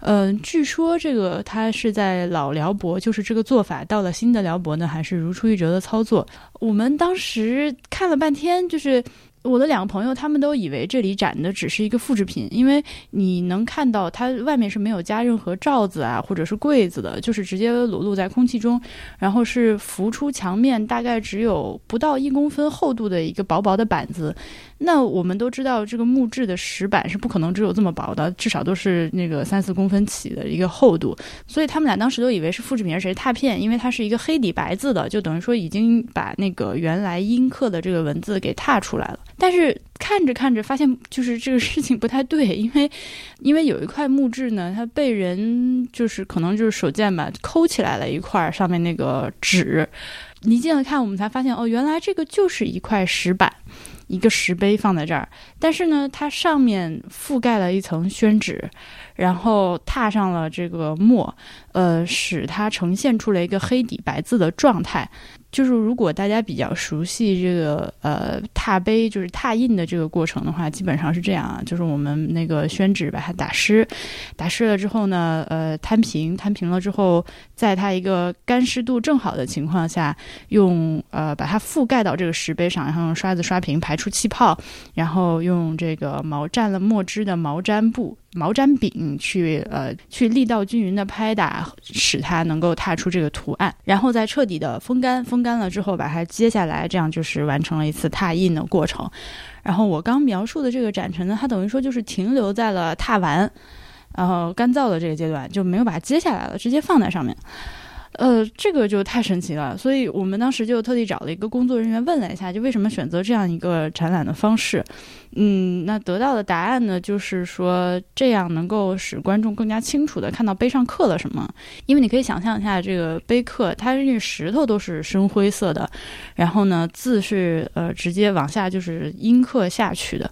嗯、据说这个它是在老辽博，就是这个做法到了新的辽博呢，还是如出一辙的操作。我们当时看了半天，就是。我的两个朋友，他们都以为这里展的只是一个复制品，因为你能看到它外面是没有加任何罩子啊，或者是柜子的，就是直接裸露在空气中，然后是浮出墙面，大概只有不到一公分厚度的一个薄薄的板子。那我们都知道，这个木质的石板是不可能只有这么薄的，至少都是那个三四公分起的一个厚度。所以他们俩当时都以为是复制品，而且是拓片，因为它是一个黑底白字的，就等于说已经把那个原来阴刻的这个文字给拓出来了。但是看着看着，发现就是这个事情不太对，因为因为有一块木质呢，它被人就是可能就是手贱吧，抠起来了一块上面那个纸。离近了看，我们才发现哦，原来这个就是一块石板。一个石碑放在这儿，但是呢，它上面覆盖了一层宣纸，然后踏上了这个墨，呃，使它呈现出了一个黑底白字的状态。就是如果大家比较熟悉这个呃拓碑，就是拓印的这个过程的话，基本上是这样啊，就是我们那个宣纸把它打湿，打湿了之后呢，呃摊平，摊平了之后，在它一个干湿度正好的情况下，用呃把它覆盖到这个石碑上，然后用刷子刷平，排出气泡，然后用这个毛蘸了墨汁的毛毡布。毛毡饼去呃去力道均匀的拍打，使它能够踏出这个图案，然后再彻底的风干，风干了之后把它揭下来，这样就是完成了一次拓印的过程。然后我刚描述的这个展陈呢，它等于说就是停留在了拓完，然后干燥的这个阶段，就没有把它揭下来了，直接放在上面。呃，这个就太神奇了，所以我们当时就特地找了一个工作人员问了一下，就为什么选择这样一个展览的方式。嗯，那得到的答案呢，就是说这样能够使观众更加清楚的看到碑上刻了什么。因为你可以想象一下，这个碑刻，它这个石头都是深灰色的，然后呢，字是呃直接往下就是阴刻下去的，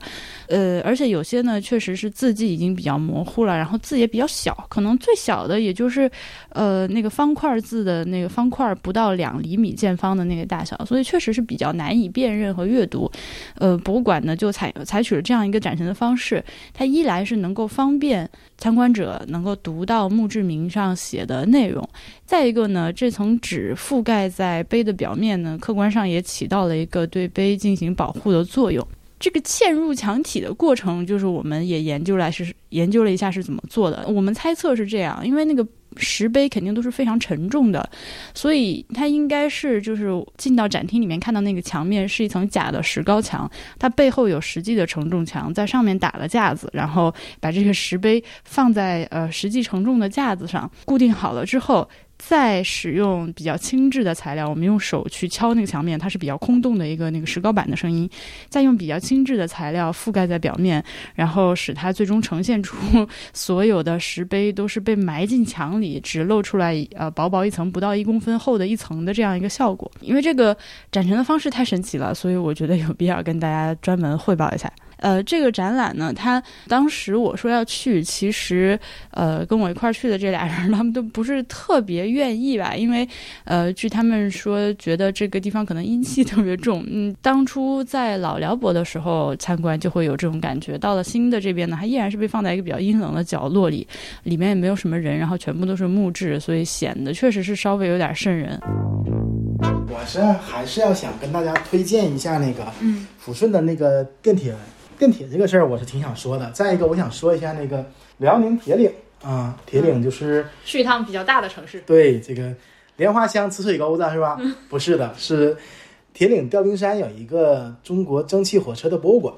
呃，而且有些呢确实是字迹已经比较模糊了，然后字也比较小，可能最小的也就是呃那个方块字的那个方块不到两厘米见方的那个大小，所以确实是比较难以辨认和阅读。呃，博物馆呢就采采取了这样一个展陈的方式，它一来是能够方便参观者能够读到墓志铭上写的内容，再一个呢，这层纸覆盖在碑的表面呢，客观上也起到了一个对碑进行保护的作用。这个嵌入墙体的过程，就是我们也研究来是研究了一下是怎么做的。我们猜测是这样，因为那个石碑肯定都是非常沉重的，所以它应该是就是进到展厅里面看到那个墙面是一层假的石膏墙，它背后有实际的承重墙，在上面打了架子，然后把这个石碑放在呃实际承重的架子上固定好了之后。再使用比较轻质的材料，我们用手去敲那个墙面，它是比较空洞的一个那个石膏板的声音。再用比较轻质的材料覆盖在表面，然后使它最终呈现出所有的石碑都是被埋进墙里，只露出来呃薄薄一层不到一公分厚的一层的这样一个效果。因为这个展陈的方式太神奇了，所以我觉得有必要跟大家专门汇报一下。呃，这个展览呢，他当时我说要去，其实呃跟我一块儿去的这俩人，他们都不是特别愿意吧，因为呃据他们说，觉得这个地方可能阴气 特别重。嗯，当初在老辽博的时候参观就会有这种感觉，到了新的这边呢，它依然是被放在一个比较阴冷的角落里，里面也没有什么人，然后全部都是木质，所以显得确实是稍微有点瘆人。我是还是要想跟大家推荐一下那个嗯抚顺的那个电铁，电铁这个事儿我是挺想说的。再一个，我想说一下那个辽宁铁岭啊，铁岭就是去一趟比较大的城市。对这个莲花乡吃水沟子是吧？不是的，是铁岭吊冰山有一个中国蒸汽火车的博物馆，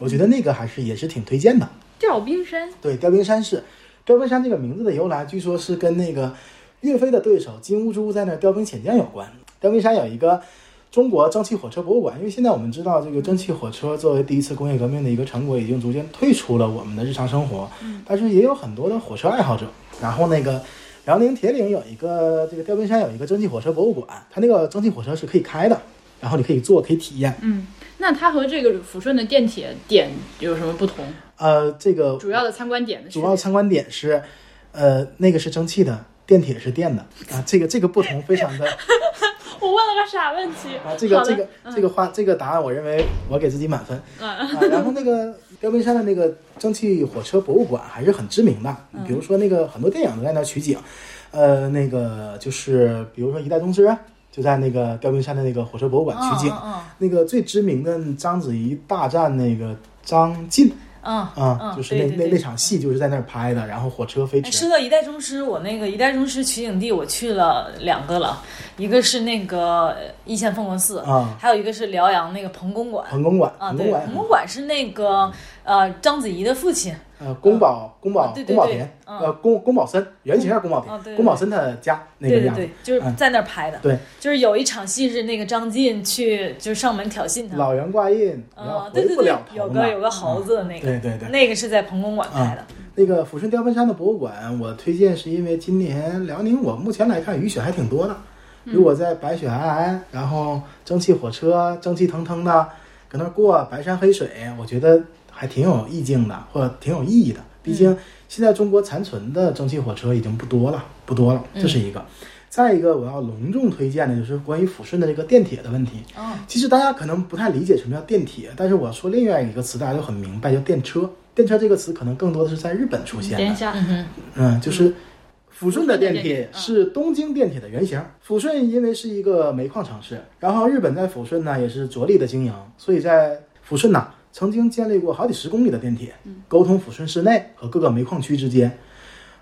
我觉得那个还是也是挺推荐的。吊冰山，对，吊冰山是吊冰山这个名字的由来，据说是跟那个岳飞的对手金兀术在那儿调兵遣将有关。吊冰山有一个中国蒸汽火车博物馆，因为现在我们知道，这个蒸汽火车作为第一次工业革命的一个成果，已经逐渐退出了我们的日常生活。但是也有很多的火车爱好者。然后那个辽宁铁岭有一个这个吊冰山有一个蒸汽火车博物馆，它那个蒸汽火车是可以开的，然后你可以坐，可以体验。嗯，那它和这个抚顺的电铁点有什么不同？呃，这个主要的参观点的主要参观点是，呃，那个是蒸汽的，电铁是电的啊，这个这个不同非常的，我问了个傻问题？啊，这个这个这个话这个答案，我认为我给自己满分。啊，然后那个 标兵山的那个蒸汽火车博物馆还是很知名的，比如说那个很多电影都在那儿取景，呃，那个就是比如说《一代宗师》就在那个标兵山的那个火车博物馆取景，嗯。那个最知名的章子怡大战那个张晋嗯嗯就是那那那场戏就是在那儿拍的，然后火车飞哎，驰说到一代宗师，我那个一代宗师取景地我去了两个了，一个是那个呃易县凤凰寺，啊，还有一个是辽阳那个彭公馆。彭公馆，啊，对，彭公馆是那个呃章子怡的父亲，呃，宫保宫保宫保田，嗯。呃，宫宫保森，原型是宫保田，宫保森他家那个样子对对对，，就是嗯。在那儿拍的。对，就是有一场戏是那个张晋去就是上门挑衅他，老袁挂印，啊，对对对有个有个猴子的那个，对对对，那个是在彭公馆拍的。那个抚顺雕奔山的博物馆，我推荐是因为今年辽宁我目前来看雨雪还挺多的。嗯。如果在白雪皑皑，然后蒸汽火车蒸汽腾腾的搁那儿过白山黑水，我觉得还挺有意境的，或者挺有意义的。毕嗯竟现在中国残存的蒸汽火车已经不多了，不多了，这是一个。再一个，我要隆重推荐的就是关于抚顺的这个电铁的问题。哦，其实大家可能不太理解什么叫电铁，但是我说另外一个词，大家就很明白，叫电车。电车这个词可能更多的是在日本出现的，点一下，嗯，嗯，就是抚顺的电铁是东京电铁的原型。抚顺因为是一个煤矿城市，然后日本在抚顺呢也是着力的经营，所以在抚顺呐曾经建立过好几十公里的电铁，沟通抚顺市内和各个煤矿区之间。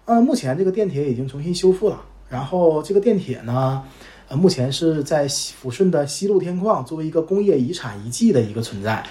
呃，目前这个电铁已经重新修复了，然后这个电铁呢，呃，目前是在抚顺的西路天矿作为一个工业遗产遗迹的一个存在，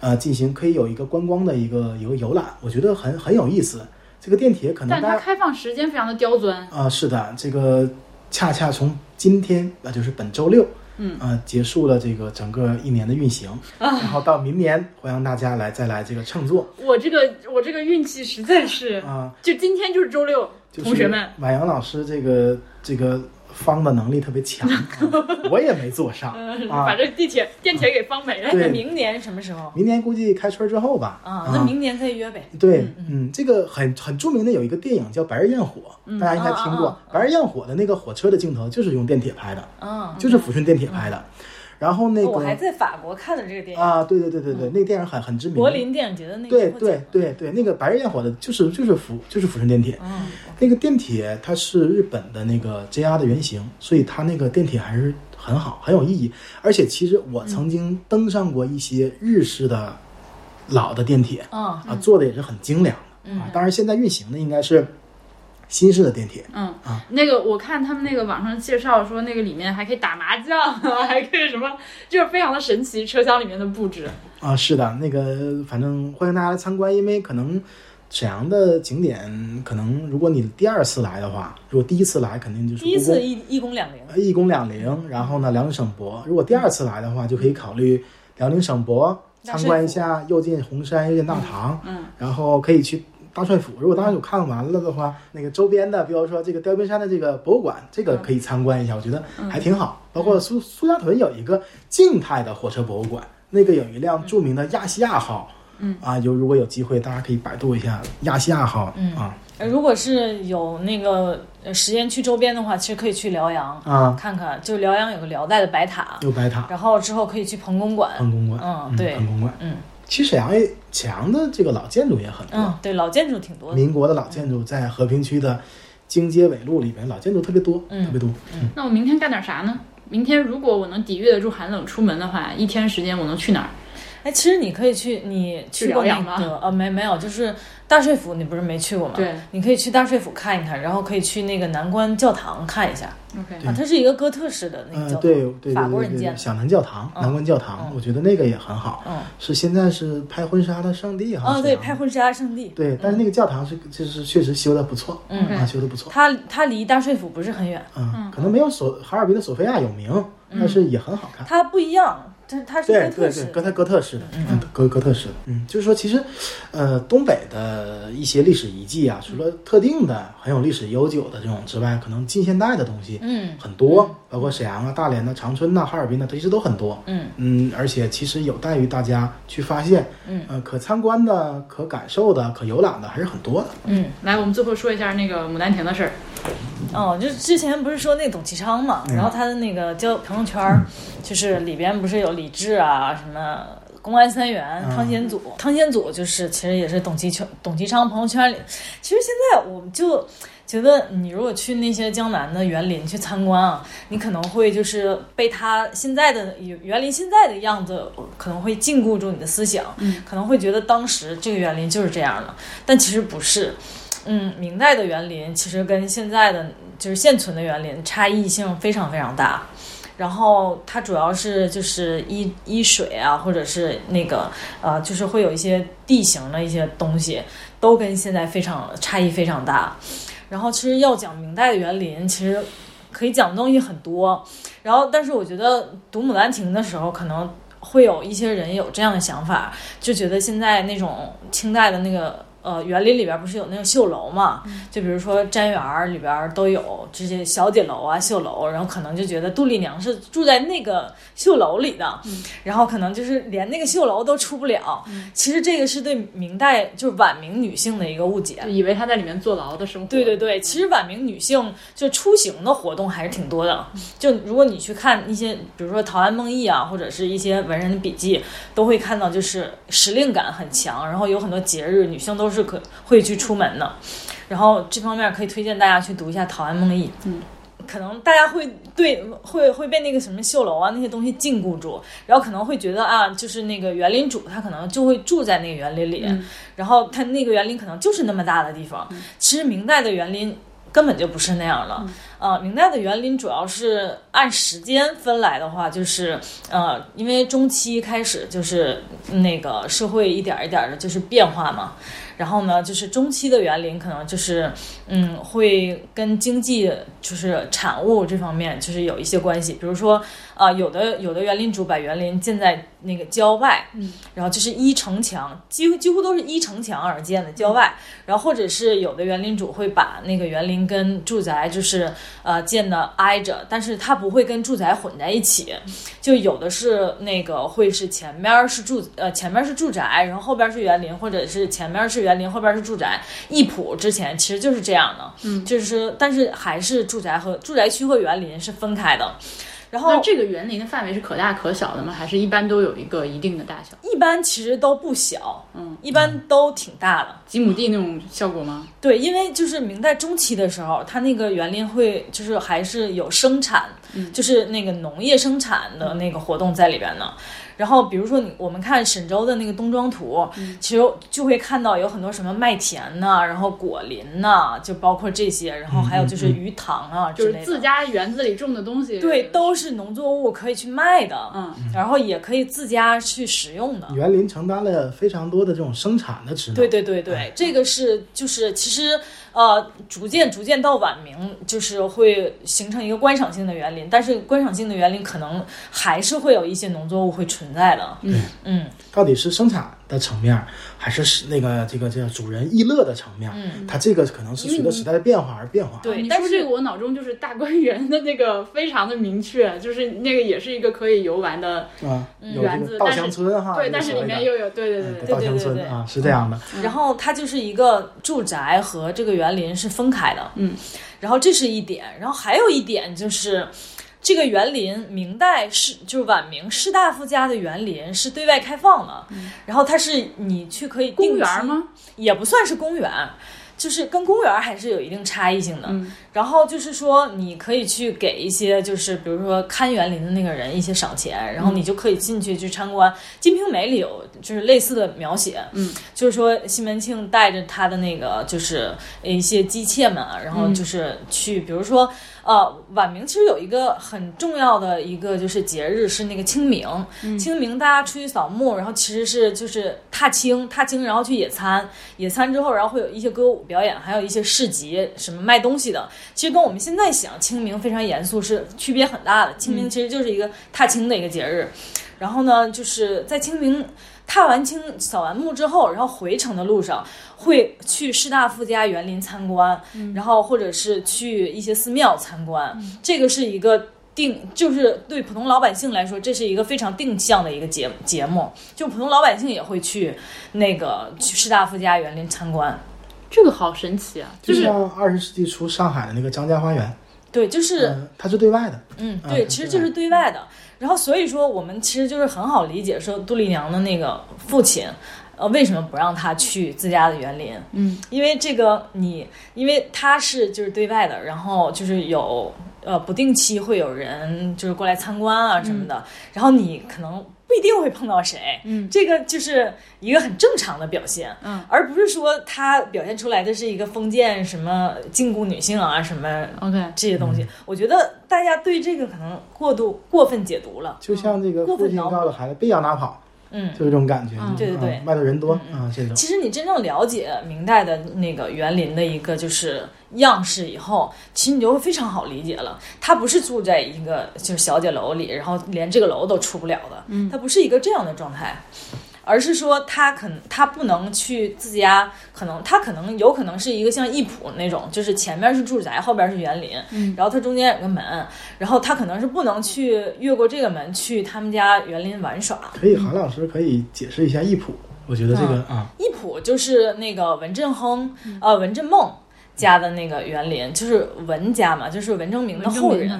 呃，进行可以有一个观光的一个一个游览，我觉得很很有意思。这个电铁可能但它开放时间非常的刁钻。啊、是的，这个恰恰从今天，那就是本周六，嗯。啊、结束了这个整个一年的运行，然后到明年欢迎大家来再来这个乘坐。我这个我这个运气实在是，啊、就今天就是周六，就是同学们，婉阳老师这个这个方的能力特别强，啊 我也没坐上把。这地铁电铁给方没了。对那明年什么时候？明年估计开春之后吧。啊，那明年可以约呗。对，嗯，这个很很著名的有一个电影叫《白日焰火》，大家应该听过。白日焰火》的那个火车的镜头就是用电铁拍的，啊，就是抚顺电铁拍的。然后那个我还在法国看的这个电影，啊，对对对对对，那个电影很很知名。柏林电影节的那个对对对对，那个白日焰火的就是就是抚就是抚顺电铁，嗯，那个电铁它是日本的那个 JR 的原型，所以它那个电铁还是很好，很有意义。而且其实我曾经登上过一些日式的老的电铁嗯啊，做的也是很精良的啊。当然现在运行的应该是新式的电铁，嗯啊，那个我看他们那个网上介绍说，那个里面还可以打麻将，还可以什么，就是非常的神奇，车厢里面的布置。啊，是的，那个反正欢迎大家来参观，因为可能沈阳的景点，可能如果你第二次来的话，如果第一次来肯定就是第一次一一公两零，呃一公两陵，然后呢辽宁省博。如果第二次来的话，就可以考虑辽宁省博参观一下，又进红山，又进大唐，嗯，然后可以去大帅府。如果大帅府看完了的话，那个周边的，比如说这个雕兵山的这个博物馆，这个可以参观一下，我觉得还挺好。包括苏苏家屯有一个静态的火车博物馆，那个有一辆著名的亚细亚号。嗯。啊，有如果有机会，大家可以百度一下亚细亚号、嗯啊。呃如果是有那个呃时间去周边的话，其实可以去辽阳啊，看看，就辽阳有个辽代的白塔，有白塔、然后之后可以去彭公馆，彭公馆，嗯对彭公馆，嗯其实沈阳也沈阳的这个老建筑也很多，嗯，对，老建筑挺多的，民国的老建筑在和平区的京街纬路里边，老建筑特别多，嗯特别多。那我明天干点啥呢？明天如果我能抵御得住寒冷出门的话，一天时间我能去哪儿？哎，其实你可以去，你去过那个呃没没有，就是大帅府，你不是没去过吗？对，你可以去大帅府看一看，然后可以去那个南关教堂看一下 OK，啊，它是一个哥特式的那教堂，对对对法国对对对，人建的，小南教堂、嗯南关教堂嗯，我觉得那个也很好，嗯，是现在是拍婚纱的圣地哈。哦，对，拍婚纱圣地，对，但是那个教堂是就是确实修的不错，嗯啊，修的不错，它它离大帅府不是很远，嗯，可能没有索哈尔滨的索菲亚有名，但是也很好看。它不一样，它它是对哥特式对对，哥特哥特式的，嗯，哥哥特式的，嗯，就是说，其实，呃，东北的一些历史遗迹啊，除了特定的很有历史悠久的这种之外，可能近现代的东西嗯。很多，包括沈阳啊、大连呐、长春呐、哈尔滨呐，其实都很多。嗯嗯，而且其实有待于大家去发现，嗯，呃，可参观的、可感受的、可游览的还是很多的。嗯，来，我们最后说一下那个牡丹亭的事儿。哦，就之前不是说那董其昌嘛，嗯然后他的那个交朋友圈儿，就是里边不是有李志啊，什么公安三员、嗯汤显祖，汤显祖就是其实也是董其昌董其昌朋友圈里。其实现在我们就觉得，你如果去那些江南的园林去参观啊，你可能会就是被它现在的园林现在的样子，可能会禁锢住你的思想，嗯，可能会觉得当时这个园林就是这样的，但其实不是。嗯，明代的园林其实跟现在的就是现存的园林差异性非常非常大。然后它主要是就是依依水啊，或者是那个呃，就是会有一些地形的一些东西，都跟现在非常差异非常大。然后其实要讲明代的园林，其实可以讲的东西很多。然后，但是我觉得读《牡丹亭》的时候，可能会有一些人有这样的想法，就觉得现在那种清代的那个呃园林里边不是有那个绣楼嘛？就比如说瞻园儿里边都有这些小姐楼啊、绣楼，然后可能就觉得杜丽娘是住在那个绣楼里的，然后可能就是连那个绣楼都出不了。其实这个是对明代就是晚明女性的一个误解。就以为她在里面坐牢的生活。对对对，其实晚明女性就出行的活动还是挺多的。就如果你去看一些，比如说《陶庵梦忆》啊，或者是一些文人的笔记，都会看到就是时令感很强，然后有很多节日女性都是可会去出门的。然后这方面可以推荐大家去读一下《陶庵梦忆》。嗯。可能大家会对会会被那个什么绣楼啊那些东西禁锢住，然后可能会觉得啊，就是那个园林主他可能就会住在那个园林里，嗯然后他那个园林可能就是那么大的地方。其实明代的园林根本就不是那样的。呃，明代的园林主要是按时间分来的话，就是呃，因为中期开始就是那个社会一点一点的就是变化嘛。然后呢，就是中期的园林可能就是，嗯，会跟经济就是产物这方面就是有一些关系。比如说，啊、有的有的园林主把园林建在那个郊外，嗯，然后就是依城墙，几乎几乎都是依城墙而建的郊外。然后或者是有的园林主会把那个园林跟住宅就是呃建的挨着，但是它不会跟住宅混在一起。就有的是那个会是前面儿是住呃前面是住宅，然后后边是园林，或者是前面是园林，后边是住宅。一浦之前其实就是这样的，嗯就是但是还是住宅和住宅区和园林是分开的。然后那这个园林的范围是可大可小的吗？还是一般都有一个一定的大小？一般其实都不小，嗯，一般都挺大的。几亩地那种效果吗？对，因为就是明代中期的时候，它那个园林会就是还是有生产，嗯就是那个农业生产的那个活动在里边呢。然后比如说你我们看沈周的那个冬装图，嗯其实就会看到有很多什么麦田呐、然后果林呐、就包括这些，然后还有就是鱼塘啊之类的，就是自家园子里种的东西。对，都是农作物可以去卖的，嗯，然后也可以自家去食用的。园林承担了非常多的这种生产的职能。对对对对，这个是就是其实呃，逐渐逐渐到晚明，就是会形成一个观赏性的园林，但是观赏性的园林可能还是会有一些农作物会存在的。嗯嗯到底是生产的层面，还是是那个这个这个主人逸乐的层面？嗯，它这个可能是随着时代的变化而变化。对，但是你说这个，我脑中就是大观园的那个非常的明确，就是那个也是一个可以游玩的，啊，园子这个稻香村哈，对，但是里面又有，对对对对嗯稻香村对对对啊，是这样的。然后它就是一个住宅和这个园林是分开的，嗯，然后这是一点，然后还有一点就是。这个园林，明代是就是晚明士大夫家的园林是对外开放的，然后它是你去可以定公园期吗？也不算是公园，就是跟公园还是有一定差异性的。嗯然后就是说，你可以去给一些就是比如说看园林的那个人一些赏钱，然后你就可以进去去参观。《金瓶梅》里有就是类似的描写，嗯，就是说西门庆带着他的那个就是一些姬妾们啊，然后就是去，比如说。呃，晚明其实有一个很重要的一个就是节日是那个清明，清明大家出去扫墓，然后其实是就是踏青，踏青然后去野餐，野餐之后然后会有一些歌舞表演，还有一些市集，什么卖东西的，其实跟我们现在想清明非常严肃是区别很大的。清明其实就是一个踏青的一个节日，然后呢，就是在清明。踏完青、扫完墓之后，然后回程的路上会去士大夫家园林参观，然后或者是去一些寺庙参观。这个是一个定，就是对普通老百姓来说，这是一个非常定向的一个节节目。就普通老百姓也会去那个去士大夫家园林参观。这个好神奇啊！就是像二十世纪初上海的那个张家花园，对，就是嗯，它是对外的，嗯，对其实就是对外的。然后所以说，我们其实就是很好理解，说杜丽娘的那个父亲，呃，为什么不让她去自家的园林？嗯，因为这个你，因为他是就是对外的，然后就是有呃不定期会有人就是过来参观啊什么的，然后你可能不一定会碰到谁，嗯。这个就是一个很正常的表现，嗯，而不是说他表现出来的是一个封建什么禁锢女性啊什么 OK，这些东西，我觉得大家对这个可能过度过分解读了。就像这个父亲告诉孩子别往哪跑，嗯，就有这种感觉，嗯。对对对。啊外头人多嗯啊，这种其实你真正了解明代的那个园林的一个就是样式以后，其实你就会非常好理解了。他不是住在一个就是小姐楼里，然后连这个楼都出不了的，嗯，他不是一个这样的状态。而是说他可能他不能去自家，可能他可能有可能是一个像艺圃那种，就是前面是住宅，后边是园林，嗯。然后它中间有个门，然后他可能是不能去越过这个门去他们家园林玩耍，可以，韩老师可以解释一下艺圃，我觉得这个啊，艺圃就是那个文振亨，呃，文振梦家的那个园林，就是文家嘛，就是文征明的后人。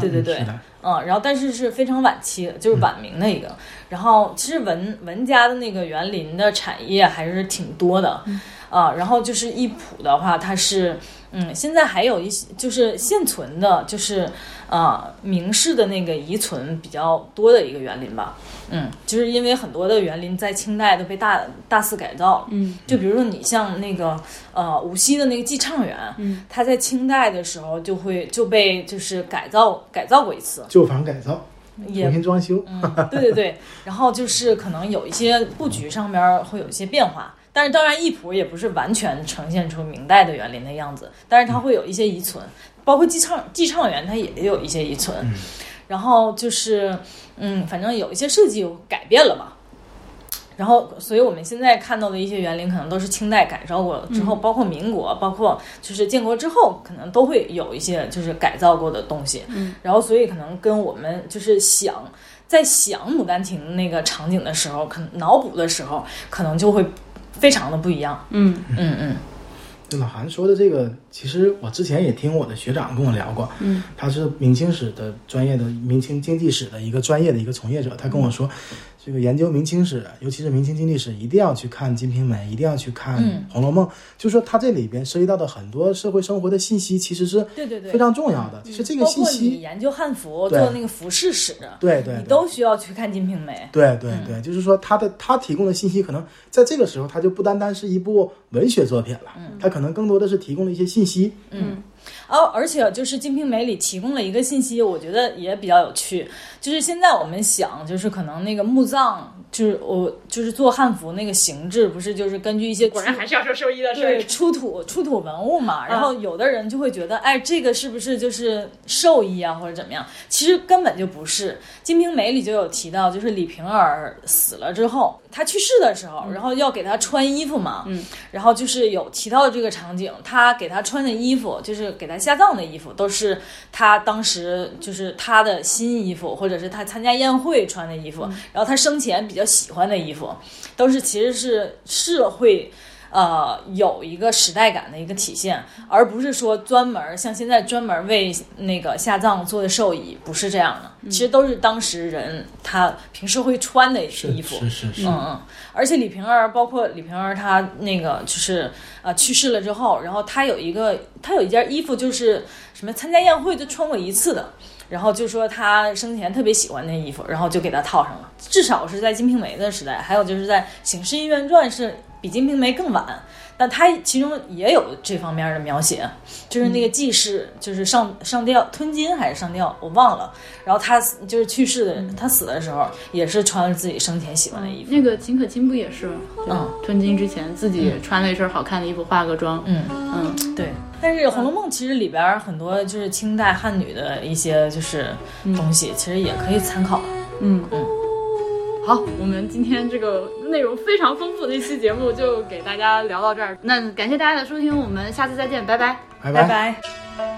对对对，嗯，然后但是是非常晚期的，就是晚明的一个。然后其实文文家的那个园林的产业还是挺多的，啊，然后就是艺圃的话，它是嗯，现在还有一些就是现存的，就是呃明式的那个遗存比较多的一个园林吧。嗯，就是因为很多的园林在清代都被大大肆改造了。嗯，就比如说你像那个呃无锡的那个寄畅园，嗯，它在清代的时候就会就被就是改造改造过一次，旧房改造，也重新装修，嗯，对对对，然后就是可能有一些布局上面儿会有一些变化，但是当然艺圃也不是完全呈现出明代的园林的样子，但是它会有一些遗存，包括寄畅寄畅园它也有一些遗存，然后就是嗯，反正有一些设计改变了吧。然后，所以我们现在看到的一些园林，可能都是清代改造过之后，包括民国，包括就是建国之后，可能都会有一些就是改造过的东西。嗯，然后所以可能跟我们就是想在想《牡丹亭》那个场景的时候，可能脑补的时候，可能就会非常的不一样。嗯。嗯嗯。就老韩说的这个，其实我之前也听我的学长跟我聊过，嗯，他是明清史的专业的明清经济史的一个专业的一个从业者，他跟我说，这个研究明清史，尤其是明清经济史，一定要去看《金瓶梅》，一定要去看嗯《红楼梦》，就说它这里边涉及到的很多社会生活的信息，其实是对对对非常重要的。其实这个信息你研究汉服做那个服饰史，对对对。你都需要去看《金瓶梅》。对对对，就是说它的它提供的信息，可能在这个时候，它就不单单是一部文学作品了，它可能更多的是提供了一些信息。嗯，哦，而且就是《金瓶梅》里提供了一个信息，我觉得也比较有趣。就是现在我们想，就是可能那个墓葬，就是我就是做汉服那个形制，不是就是根据一些果然还是要说寿衣的事对。出土出土文物嘛，然后有的人就会觉得，哎，这个是不是就是寿衣啊，或者怎么样？其实根本就不是。《金瓶梅》里就有提到，就是李瓶儿死了之后，她去世的时候，然后要给她穿衣服嘛，嗯，然后就是有提到这个场景，她给她穿的衣服，就是给她下葬的衣服，都是她当时就是她的新衣服，或者是她参加宴会穿的衣服，然后她生前比较喜欢的衣服，都是其实是社会。呃，有一个时代感的一个体现，而不是说专门儿像现在专门儿为那个下葬做的寿衣，不是这样的。其实都是当时人他平时会穿的衣服。是是是，嗯嗯，而且李瓶儿，包括李瓶儿，她那个就是呃去世了之后，然后她有一个，她有一件衣服，就是什么参加宴会就穿过一次的，然后就说他生前特别喜欢那衣服，然后就给他套上了。至少是在《金瓶梅》的时代，还有就是在《醒世姻缘传》是比《金瓶梅》更晚，但他其中也有这方面的描写，就是那个继室就是上上吊吞金还是上吊，我忘了。然后他死就是去世的，他死的时候也是穿了自己生前喜欢的衣服。那个秦可卿不也是吗？嗯，吞金之前自己穿了一身好看的衣服，化个妆。嗯嗯，对。但是《红楼梦》其实里边很多就是清代汉女的一些就是东西，其实也可以参考。嗯嗯。好，我们今天这个内容非常丰富的一期节目就给大家聊到这儿。那感谢大家的收听，我们下次再见，拜拜。拜拜